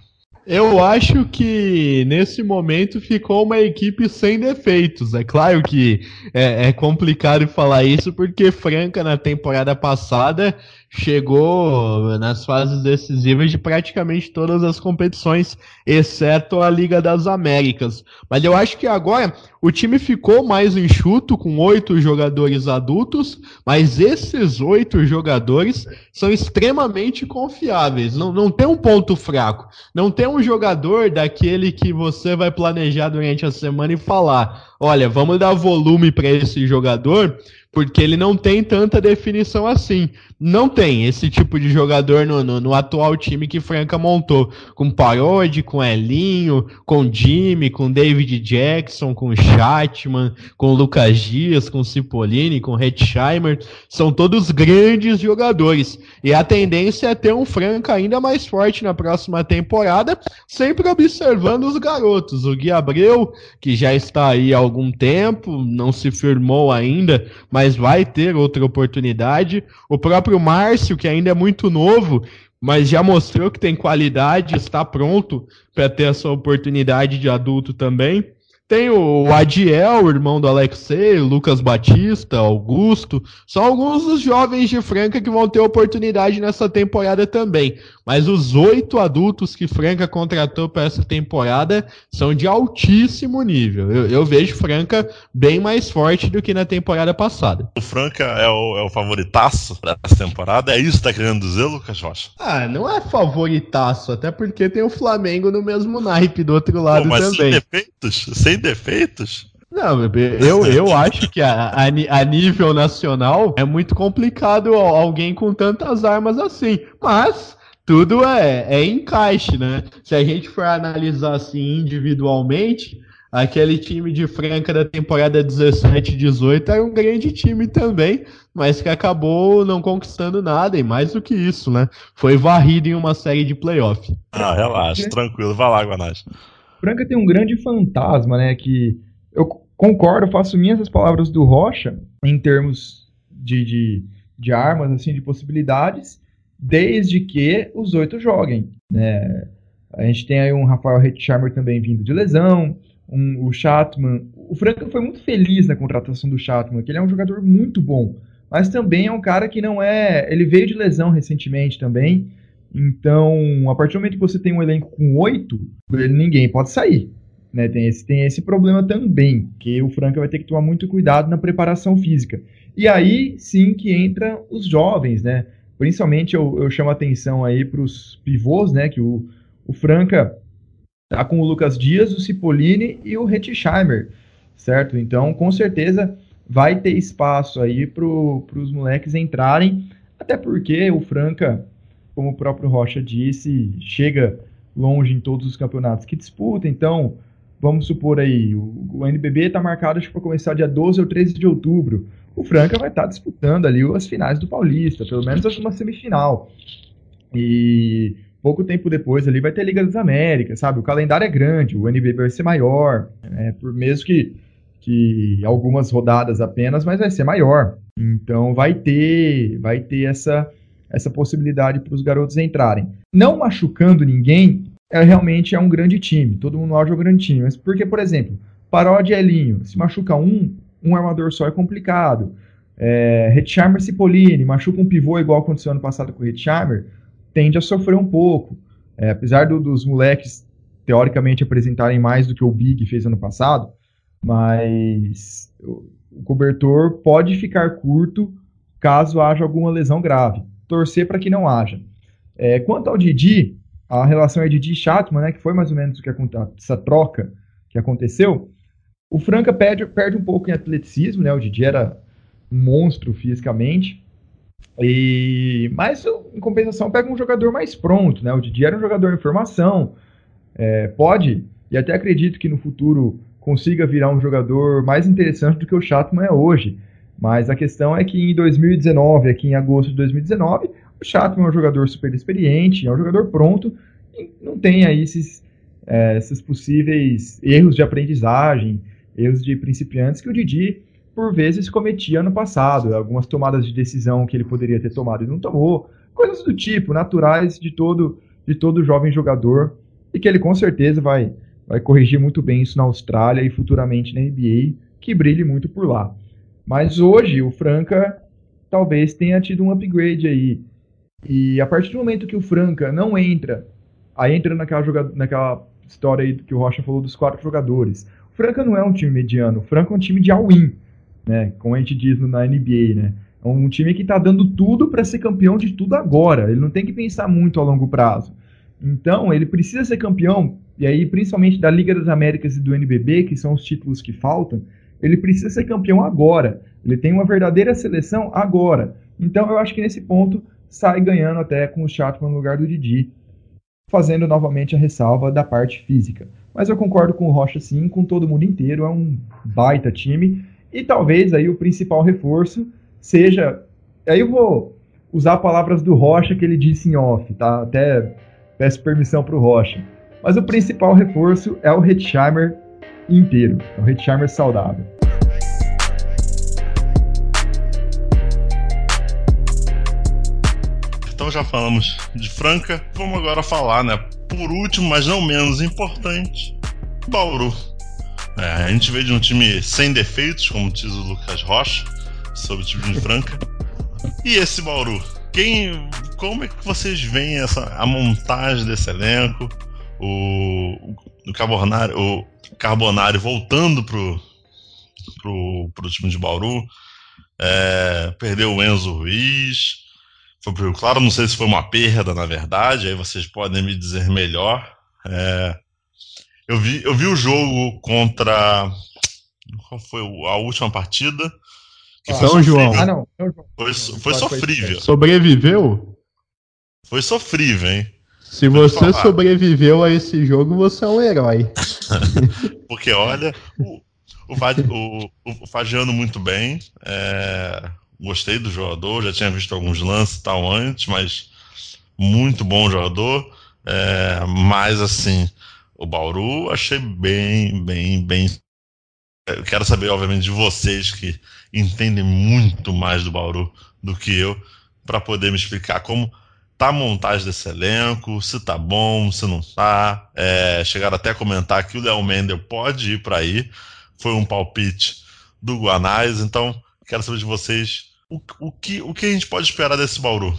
Eu acho que nesse momento ficou uma equipe sem defeitos. É claro que é, é, complicado falar isso porque Franca na temporada passada chegou nas fases decisivas de praticamente todas as competições, exceto a Liga das Américas. Mas eu acho que agora o time ficou mais enxuto, com oito jogadores adultos, mas esses oito jogadores são extremamente confiáveis. Não, não tem um ponto fraco. Não tem um jogador daquele que você vai planejar durante a semana e falar: olha, vamos dar volume para esse jogador porque ele não tem tanta definição assim. Não tem esse tipo de jogador no, no, no atual time que Franca montou. Com Parodi, com Elinho, com Jimmy, com David Jackson, com Chatman, com Lucas Dias, com Cipollini, com Hetzheimer. São todos grandes jogadores. E a tendência é ter um Franca ainda mais forte na próxima temporada, sempre observando os garotos. O Gui Abreu, que já está aí há algum tempo, não se firmou ainda, mas mas vai ter outra oportunidade. O próprio Márcio, que ainda é muito novo, mas já mostrou que tem qualidade, está pronto para ter essa oportunidade de adulto também. Tem o Adiel, irmão do Alexei, Lucas Batista, Augusto. São alguns dos jovens de Franca que vão ter oportunidade nessa temporada também. Mas os oito adultos que Franca contratou para essa temporada são de altíssimo nível. Eu, eu, vejo Franca bem mais forte do que na temporada passada. O Franca é o, é o favoritaço dessa temporada? É isso que tá querendo dizer, Lucas Rocha? Ah, não é favoritaço, até porque tem o Flamengo no mesmo naipe do outro lado Pô, mas também. Sem defeitos? Sem defeitos? Não, eu, eu acho que a, a, a, nível nacional é muito complicado alguém com tantas armas assim. Mas tudo é, é encaixe, né? Se a gente for analisar assim individualmente, aquele time de Franca da temporada 17 18 era um grande time também, mas que acabou não conquistando nada, e mais do que isso, né? Foi varrido em uma série de playoff. Ah, relaxa, tranquilo, vai lá, Guanás. Franca tem um grande fantasma, né? Que eu concordo, faço minhas as palavras do Rocha em termos de, de, de armas, assim, de possibilidades, desde que os oito joguem, né? A gente tem aí um Rafael Hitchammer também vindo de lesão, um, o Chatman. O Franca foi muito feliz na contratação do Chatman, que ele é um jogador muito bom, mas também é um cara que não é. Ele veio de lesão recentemente também, então a partir do momento que você tem um elenco com oito, ninguém pode sair. Né, tem, esse, tem esse problema também, que o Franca vai ter que tomar muito cuidado na preparação física. E aí sim que entra os jovens, né? Principalmente eu, eu chamo atenção aí para os pivôs, né? Que o, o Franca tá com o Lucas Dias, o Cipollini e o Retschheimer, certo? Então, com certeza vai ter espaço aí para os moleques entrarem, até porque o Franca, como o próprio Rocha disse, chega longe em todos os campeonatos que disputa, então vamos supor aí, o, o NBB está marcado para começar dia 12 ou 13 de outubro. O Franca vai estar tá disputando ali as finais do Paulista, pelo menos uma semifinal. E pouco tempo depois ali vai ter Liga das Américas, sabe? O calendário é grande, o NBB vai ser maior, né? por mesmo que, que algumas rodadas apenas, mas vai ser maior. Então vai ter, vai ter essa, essa possibilidade para os garotos entrarem. Não machucando ninguém, é, realmente é um grande time. Todo mundo acha um grande time. Mas porque, por exemplo, Paródia e Elinho, se machuca um, um armador só é complicado. É, Hitchammer Cipollini, machuca um pivô igual aconteceu ano passado com o Hitchammer, tende a sofrer um pouco. É, apesar do, dos moleques, teoricamente, apresentarem mais do que o Big fez ano passado, mas o cobertor pode ficar curto caso haja alguma lesão grave. Torcer para que não haja. É, quanto ao Didi, a relação é Didi e Chatman, né, que foi mais ou menos o que aconteceu, essa troca que aconteceu, o Franca perde, perde um pouco em atleticismo, né, o Didi era um monstro fisicamente, e, mas, em compensação, pega um jogador mais pronto, né? O Didi era um jogador em formação, é, pode, e até acredito que no futuro consiga virar um jogador mais interessante do que o Chatman é hoje. Mas a questão é que em 2019, aqui em agosto de 2019, o Chatman é um jogador super experiente, é um jogador pronto, e não tem aí esses, é, esses possíveis erros de aprendizagem, erros de principiantes que o Didi por vezes cometia no passado, algumas tomadas de decisão que ele poderia ter tomado e não tomou, coisas do tipo, naturais de todo de todo jovem jogador e que ele com certeza vai vai corrigir muito bem isso na Austrália e futuramente na NBA, que brilhe muito por lá. Mas hoje o Franca talvez tenha tido um upgrade aí. E a partir do momento que o Franca não entra, aí entra naquela, naquela história aí que o Rocha falou dos quatro jogadores. O Franca não é um time mediano, o Franca é um time de all-in né? Como a gente diz na NBA, né? É um time que está dando tudo para ser campeão de tudo agora. Ele não tem que pensar muito a longo prazo. Então, ele precisa ser campeão, e aí principalmente da Liga das Américas e do NBB, que são os títulos que faltam, ele precisa ser campeão agora. Ele tem uma verdadeira seleção agora. Então, eu acho que nesse ponto sai ganhando até com o Chatman no lugar do Didi, fazendo novamente a ressalva da parte física. Mas eu concordo com o Rocha sim, com todo mundo inteiro, é um baita time. E talvez aí o principal reforço seja. Aí eu vou usar palavras do Rocha que ele disse em off, tá? Até peço permissão para o Rocha. Mas o principal reforço é o Hetzheimer inteiro, é o Hetzheimer saudável. Então já falamos de Franca, vamos agora falar, né? Por último, mas não menos importante, Bauru. É, a gente veio de um time sem defeitos, como diz o Lucas Rocha, sobre o time de Franca. E esse Bauru? Quem, como é que vocês veem essa, a montagem desse elenco? O, o, Carbonari, o Carbonari voltando pro, pro, pro time de Bauru. É, perdeu o Enzo Ruiz. Foi pro, claro, não sei se foi uma perda, na verdade, aí vocês podem me dizer melhor. É, eu vi, eu vi o jogo contra. Qual foi a última partida? Que São João. Ah, não. Foi, foi sofrível. Sobreviveu? Foi sofrível, hein? Se você sobreviveu a esse jogo, você é um herói. Porque olha, o, o, o, o Fagiano muito bem. É, gostei do jogador, já tinha visto alguns lances e tal antes, mas muito bom jogador. É, mas assim, o Bauru achei bem, bem, bem. Eu quero saber, obviamente, de vocês que entendem muito mais do Bauru do que eu, para poder me explicar como tá a montagem desse elenco, se tá bom, se não tá. É, chegaram até a comentar que o Léo Mendel pode ir para aí. Foi um palpite do Guanais, então quero saber de vocês o, o, que, o que a gente pode esperar desse Bauru.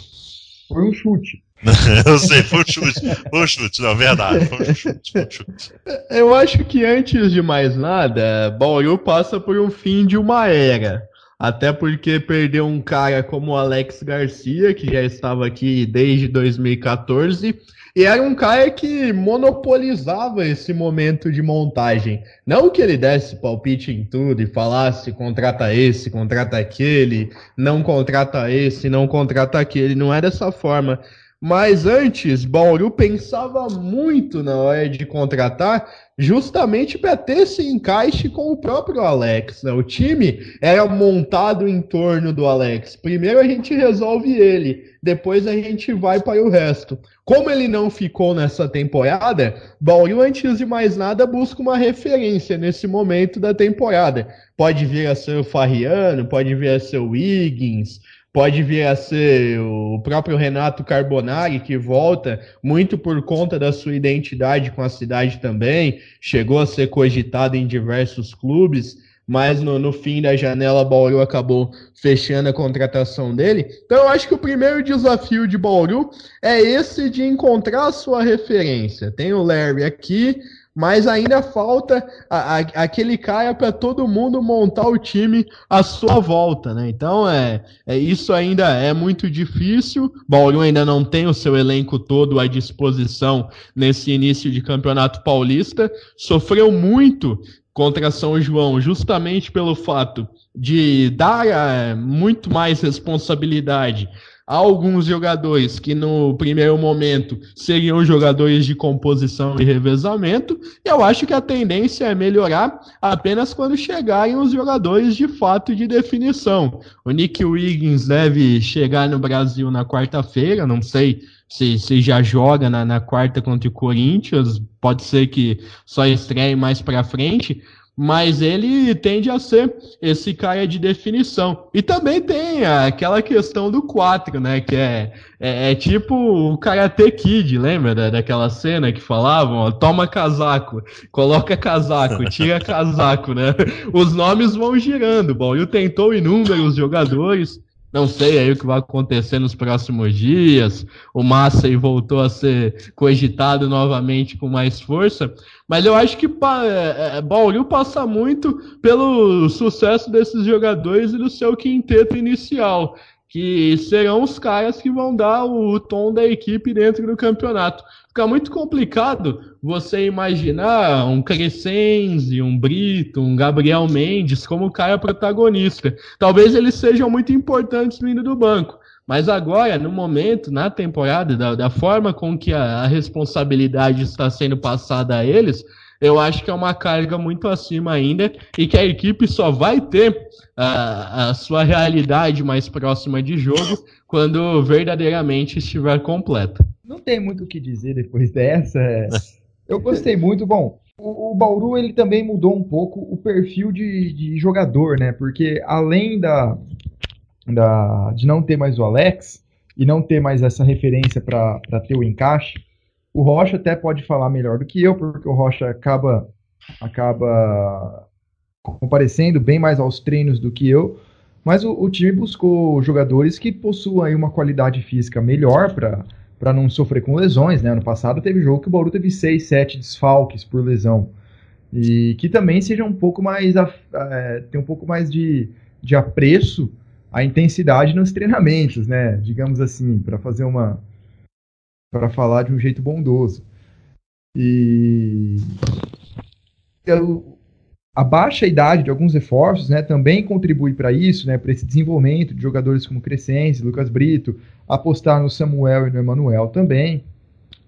Foi um chute. eu sei, foi um chute. Foi um chute, não, verdade. Foi um chute, foi um chute. Eu acho que antes de mais nada, Bauru passa por um fim de uma era. Até porque perdeu um cara como o Alex Garcia, que já estava aqui desde 2014, e era um cara que monopolizava esse momento de montagem. Não que ele desse palpite em tudo e falasse contrata esse, contrata aquele, não contrata esse, não contrata aquele. Não é dessa forma. Mas antes, Bauru pensava muito na hora de contratar, justamente para ter esse encaixe com o próprio Alex. Né? O time era montado em torno do Alex. Primeiro a gente resolve ele, depois a gente vai para o resto. Como ele não ficou nessa temporada, Bauru, antes de mais nada, busca uma referência nesse momento da temporada. Pode vir a ser o Farriano, pode vir a ser o Wiggins, Pode vir a ser o próprio Renato Carbonari, que volta muito por conta da sua identidade com a cidade também. Chegou a ser cogitado em diversos clubes, mas no, no fim da janela, Bauru acabou fechando a contratação dele. Então, eu acho que o primeiro desafio de Bauru é esse de encontrar a sua referência. Tem o Larry aqui, mas ainda falta a, a, aquele cara para todo mundo montar o time à sua volta, né? Então é, é isso ainda é muito difícil. Bauru ainda não tem o seu elenco todo à disposição nesse início de campeonato paulista. Sofreu muito contra São João, justamente pelo fato de dar é, muito mais responsabilidade alguns jogadores que no primeiro momento seriam jogadores de composição e revezamento, e eu acho que a tendência é melhorar apenas quando chegarem os jogadores de fato de definição. O Nick Wiggins deve chegar no Brasil na quarta-feira, não sei se, se já joga na, na quarta contra o Corinthians, pode ser que só estreie mais para frente, mas ele tende a ser esse cara de definição. E também tem aquela questão do 4, né? Que é, é, é, tipo o Karate Kid, lembra da, daquela cena que falavam? Ó, toma casaco, coloca casaco, tira casaco, né? Os nomes vão girando. Bom, e tentou inúmeros jogadores. Não sei aí o que vai acontecer nos próximos dias. O Massa voltou a ser cogitado novamente com mais força. Mas eu acho que é, é, Bauru passa muito pelo sucesso desses jogadores e do seu quinteto inicial que serão os caras que vão dar o tom da equipe dentro do campeonato. Fica muito complicado você imaginar um Crescenzi, um Brito, um Gabriel Mendes como cara protagonista. Talvez eles sejam muito importantes vindo do banco. Mas agora, no momento, na temporada, da, da forma com que a, a responsabilidade está sendo passada a eles, eu acho que é uma carga muito acima ainda e que a equipe só vai ter a, a sua realidade mais próxima de jogo quando verdadeiramente estiver completa. Não tem muito o que dizer depois dessa. Eu gostei muito. Bom, o, o Bauru ele também mudou um pouco o perfil de, de jogador, né? Porque além da, da, de não ter mais o Alex e não ter mais essa referência para ter o encaixe, o Rocha até pode falar melhor do que eu, porque o Rocha acaba, acaba comparecendo bem mais aos treinos do que eu. Mas o, o time buscou jogadores que possuam uma qualidade física melhor para não sofrer com lesões. Né? Ano passado teve jogo que o Bauru teve 6, 7 desfalques por lesão. E que também seja um pouco mais. É, tem um pouco mais de, de apreço à intensidade nos treinamentos, né? Digamos assim, para fazer uma, para falar de um jeito bondoso. E a baixa idade de alguns reforços né, também contribui para isso, né, para esse desenvolvimento de jogadores como Crescense, Lucas Brito, apostar no Samuel e no Emanuel também,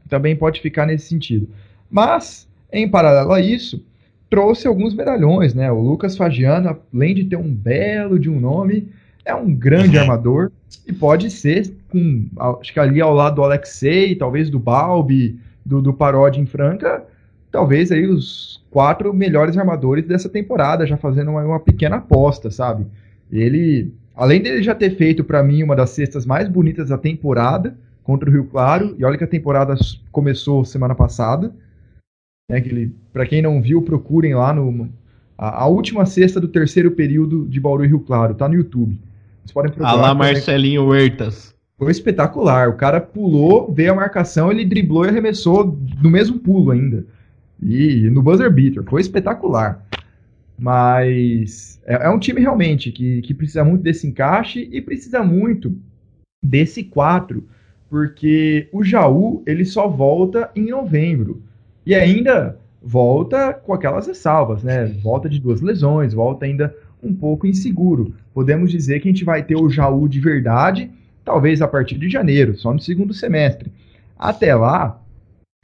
também pode ficar nesse sentido. Mas, em paralelo a isso, trouxe alguns medalhões, né? O Lucas Fagiano, além de ter um belo de um nome, é um grande uhum. armador e pode ser com, acho que ali ao lado do Alexei, talvez do Balbi, do, do Parodi em Franca, talvez aí os quatro melhores armadores dessa temporada, já fazendo uma, uma pequena aposta, sabe? Ele, além dele já ter feito para mim uma das cestas mais bonitas da temporada, contra o Rio Claro. E olha que a temporada começou semana passada. Né, Para quem não viu, procurem lá no. A, a, última sexta do terceiro período de Bauru e Rio Claro. Tá no YouTube. Vocês podem procurar. lá Marcelinho Huertas. Foi espetacular. O cara pulou, veio a marcação, ele driblou e arremessou no mesmo pulo ainda. E no buzzer beater. Foi espetacular. Mas é, é um time realmente que, que precisa muito desse encaixe e precisa muito desse 4 porque o Jaú ele só volta em novembro e ainda volta com aquelas ressalvas, né? Volta de duas lesões, volta ainda um pouco inseguro. Podemos dizer que a gente vai ter o Jaú de verdade, talvez a partir de janeiro, só no segundo semestre. Até lá,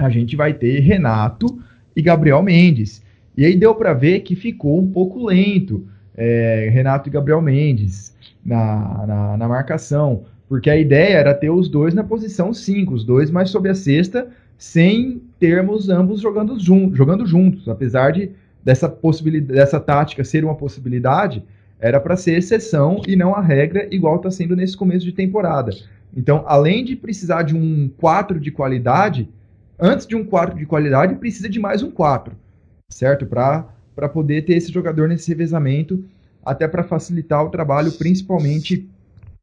a gente vai ter Renato e Gabriel Mendes. E aí deu para ver que ficou um pouco lento é, Renato e Gabriel Mendes na, na, na marcação. Porque a ideia era ter os dois na posição 5, os dois mais sob a cesta, sem termos ambos jogando, jun jogando juntos. Apesar de dessa possibilidade, dessa tática ser uma possibilidade, era para ser exceção e não a regra, igual está sendo nesse começo de temporada. Então, além de precisar de um 4 de qualidade, antes de um 4 de qualidade, precisa de mais um 4, certo? Para poder ter esse jogador nesse revezamento, até para facilitar o trabalho, principalmente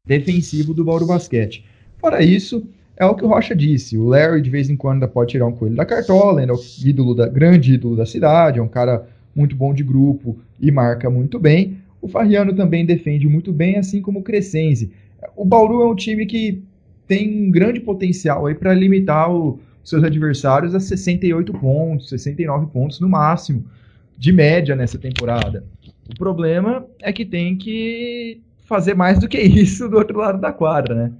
defensivo do Bauru Basquete. Fora isso, é o que o Rocha disse. O Larry de vez em quando ainda pode tirar um coelho da cartola, ainda é o ídolo da, grande ídolo da cidade, é um cara muito bom de grupo e marca muito bem. O Farriano também defende muito bem, assim como o Crescense. O Bauru é um time que tem um grande potencial aí para limitar os seus adversários a 68 pontos, 69 pontos no máximo, de média nessa temporada. O problema é que tem que fazer mais do que isso do outro lado da quadra, né?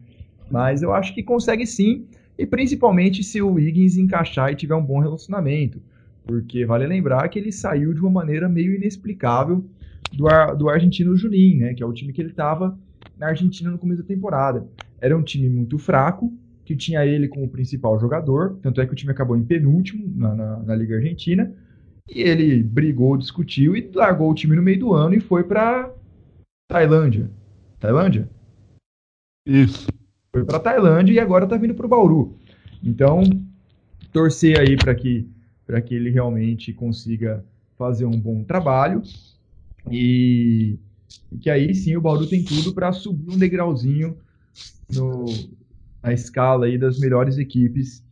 Mas eu acho que consegue sim, e principalmente se o Wiggins encaixar e tiver um bom relacionamento. Porque vale lembrar que ele saiu de uma maneira meio inexplicável do, do argentino Juninho, né? Que é o time que ele estava na Argentina no começo da temporada. Era um time muito fraco, que tinha ele como principal jogador, tanto é que o time acabou em penúltimo na, na, na Liga Argentina. E ele brigou, discutiu e largou o time no meio do ano e foi para Tailândia. Tailândia? Isso. Foi para Tailândia e agora tá vindo pro Bauru. Então, torcer aí para que para que ele realmente consiga fazer um bom trabalho e, que aí sim o Bauru tem tudo para subir um degrauzinho no, na escala aí das melhores equipes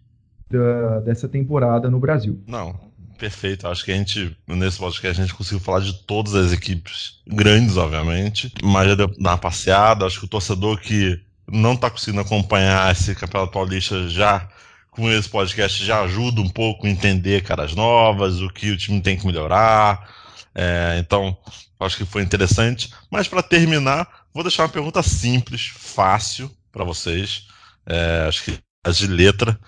da, dessa temporada no Brasil. Não, Perfeito. Acho que a gente, nesse podcast, a gente conseguiu falar de todas as equipes grandes, obviamente, mas já deu uma passeada. Acho que o torcedor que não está conseguindo acompanhar esse Campeonato Paulista já com esse podcast já ajuda um pouco a entender caras novas, o que o time tem que melhorar. É, então, acho que foi interessante. Mas para terminar, vou deixar uma pergunta simples, fácil para vocês. É, acho que as de letra.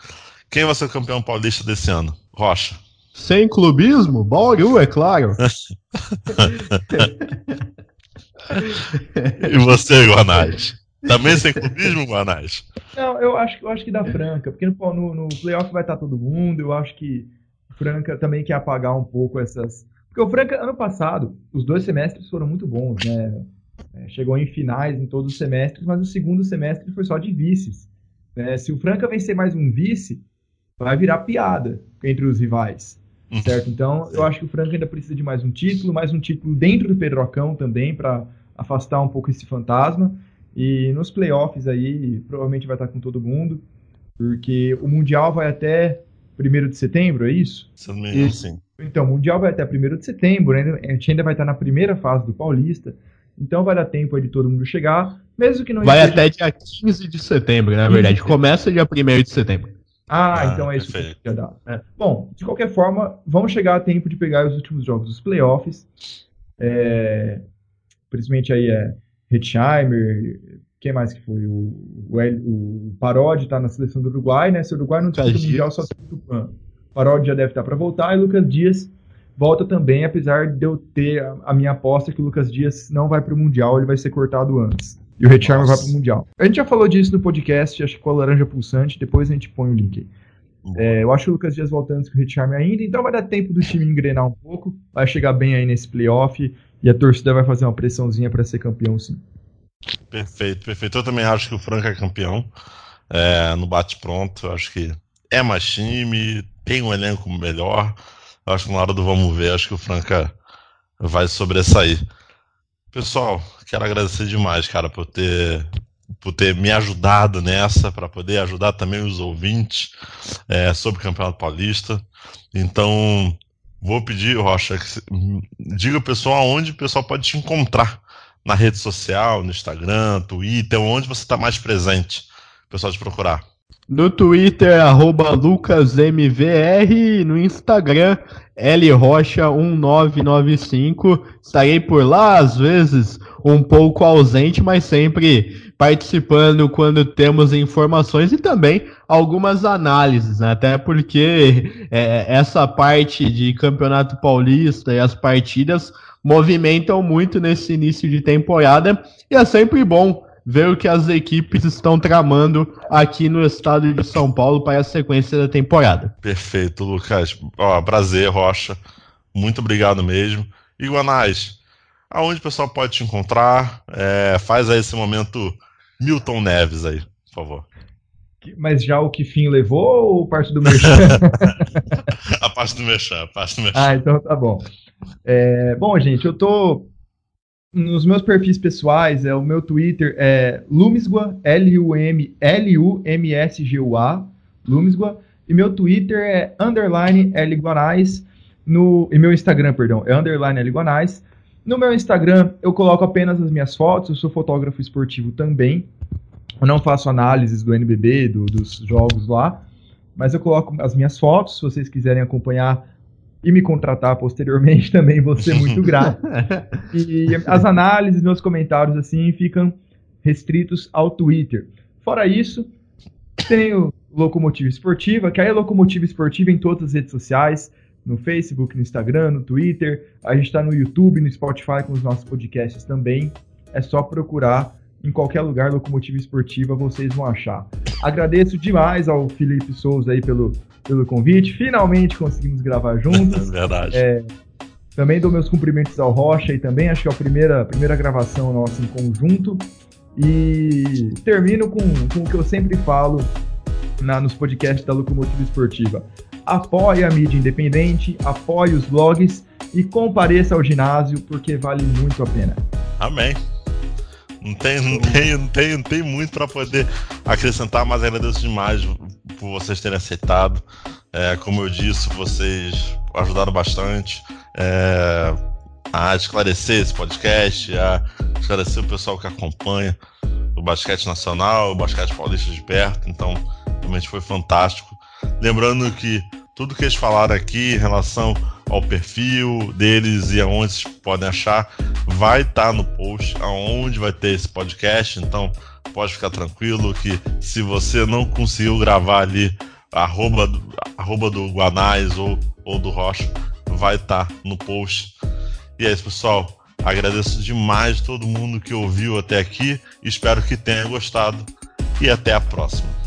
Quem vai ser o campeão paulista desse ano? Rocha. Sem clubismo? Bauru, é claro. e você, Guanais? Também sem clubismo, Guanais? Não, eu acho, eu acho que dá Franca, porque no, no, playoff vai estar todo mundo, eu acho que Franca também quer apagar um pouco essas... Porque o Franca, ano passado, os dois semestres foram muito bons, né? É, chegou em finais em todos os semestres, mas o segundo semestre foi só de vices. É, se o Franca vencer mais um vice, vai virar piada entre os rivais. Uhum. Certo? Então, eu acho que o Franca ainda precisa de mais um título, mais um título dentro do Pedrocão também, para afastar um pouco esse fantasma. E nos playoffs aí, provavelmente vai estar com todo mundo, porque o Mundial vai até 1 de setembro, é isso? Isso. Sim. Então, o Mundial vai até 1 de setembro, né? a gente ainda vai estar na primeira fase do Paulista, então vai dar tempo aí de todo mundo chegar, mesmo que não Vai até dia 15 de setembro, na verdade. Começa dia 1 de setembro. Ah, ah, então é isso perfeito. que eu dar. É. Bom, de qualquer forma, vamos chegar a tempo de pegar os últimos jogos dos playoffs. é, principalmente aí é Hetzheimer, quem mais que foi? O, o, o Parodi está na seleção do Uruguai, né? Se o Uruguai não disputa o Mundial, só tem o Tupan. Parodi já deve estar para voltar e Lucas Dias volta também, apesar de eu ter a, a minha aposta que o Lucas Dias não vai para o Mundial, ele vai ser cortado antes. E o Richarmer vai para o Mundial. A gente já falou disso no podcast, acho que com a Laranja Pulsante, depois a gente põe o link aí. É, eu acho o Lucas Dias voltando antes que o Richarmer ainda, então vai dar tempo do time engrenar um pouco, vai chegar bem aí nesse playoff e a torcida vai fazer uma pressãozinha para ser campeão sim. Perfeito, perfeito. Eu também acho que o Franca é campeão é, no bate-pronto. Acho que é mais time, tem um elenco melhor. Acho que na hora do vamos ver, acho que o Franca vai sobressair. Pessoal, quero agradecer demais, cara, por ter, por ter me ajudado nessa, para poder ajudar também os ouvintes é, sobre o Campeonato Paulista. Então, vou pedir, Rocha, que diga o pessoal aonde o pessoal pode te encontrar na rede social, no Instagram, Twitter, onde você está mais presente, o pessoal te procurar. No Twitter, arroba LucasMVR, no Instagram, LRocha1995. Estarei por lá, às vezes, um pouco ausente, mas sempre participando quando temos informações e também algumas análises, né? até porque é, essa parte de Campeonato Paulista e as partidas movimentam muito nesse início de temporada e é sempre bom ver o que as equipes estão tramando aqui no estado de São Paulo para a sequência da temporada. Perfeito, Lucas. Ó, prazer, Rocha. Muito obrigado mesmo. E Guanais, aonde o pessoal pode te encontrar? É, faz aí esse momento Milton Neves aí, por favor. Mas já o que fim levou ou parte do Merchan? a parte do Merchan, a parte do Merchan. Ah, então tá bom. É, bom, gente, eu tô nos meus perfis pessoais, é o meu Twitter é Lumisgua, L-U-M-L-U-M-S-G-U-A, Lumisgua, e meu Twitter é underline Lguanais, no, e meu Instagram, perdão, é underline Lguanais. No meu Instagram, eu coloco apenas as minhas fotos, eu sou fotógrafo esportivo também, eu não faço análises do NBB, do, dos jogos lá, mas eu coloco as minhas fotos, se vocês quiserem acompanhar e me contratar posteriormente também vou ser muito grato. E as análises, meus comentários assim ficam restritos ao Twitter. Fora isso, tenho Locomotiva Esportiva, que aí é Locomotiva Esportiva em todas as redes sociais, no Facebook, no Instagram, no Twitter. A gente está no YouTube, no Spotify com os nossos podcasts também. É só procurar em qualquer lugar Locomotiva Esportiva, vocês vão achar. Agradeço demais ao Felipe Souza aí pelo pelo convite. Finalmente conseguimos gravar juntos. É verdade. É, também dou meus cumprimentos ao Rocha e também acho que é a primeira, primeira gravação nossa em conjunto. E termino com, com o que eu sempre falo na, nos podcasts da Locomotiva Esportiva. Apoie a mídia independente, apoie os blogs e compareça ao ginásio porque vale muito a pena. Amém. Não tem, não tem, não tem, não tem muito para poder acrescentar, mas agradeço demais por vocês terem aceitado. É, como eu disse, vocês ajudaram bastante é, a esclarecer esse podcast, a esclarecer o pessoal que acompanha o basquete nacional, o basquete paulista de perto. Então, realmente foi fantástico. Lembrando que tudo que eles falaram aqui em relação ao perfil deles e aonde vocês podem achar, vai estar tá no post aonde vai ter esse podcast. Então pode ficar tranquilo que se você não conseguiu gravar ali arroba, arroba do Guanais ou, ou do Rocha, vai estar tá no post. E é isso, pessoal. Agradeço demais todo mundo que ouviu até aqui. Espero que tenha gostado. E até a próxima.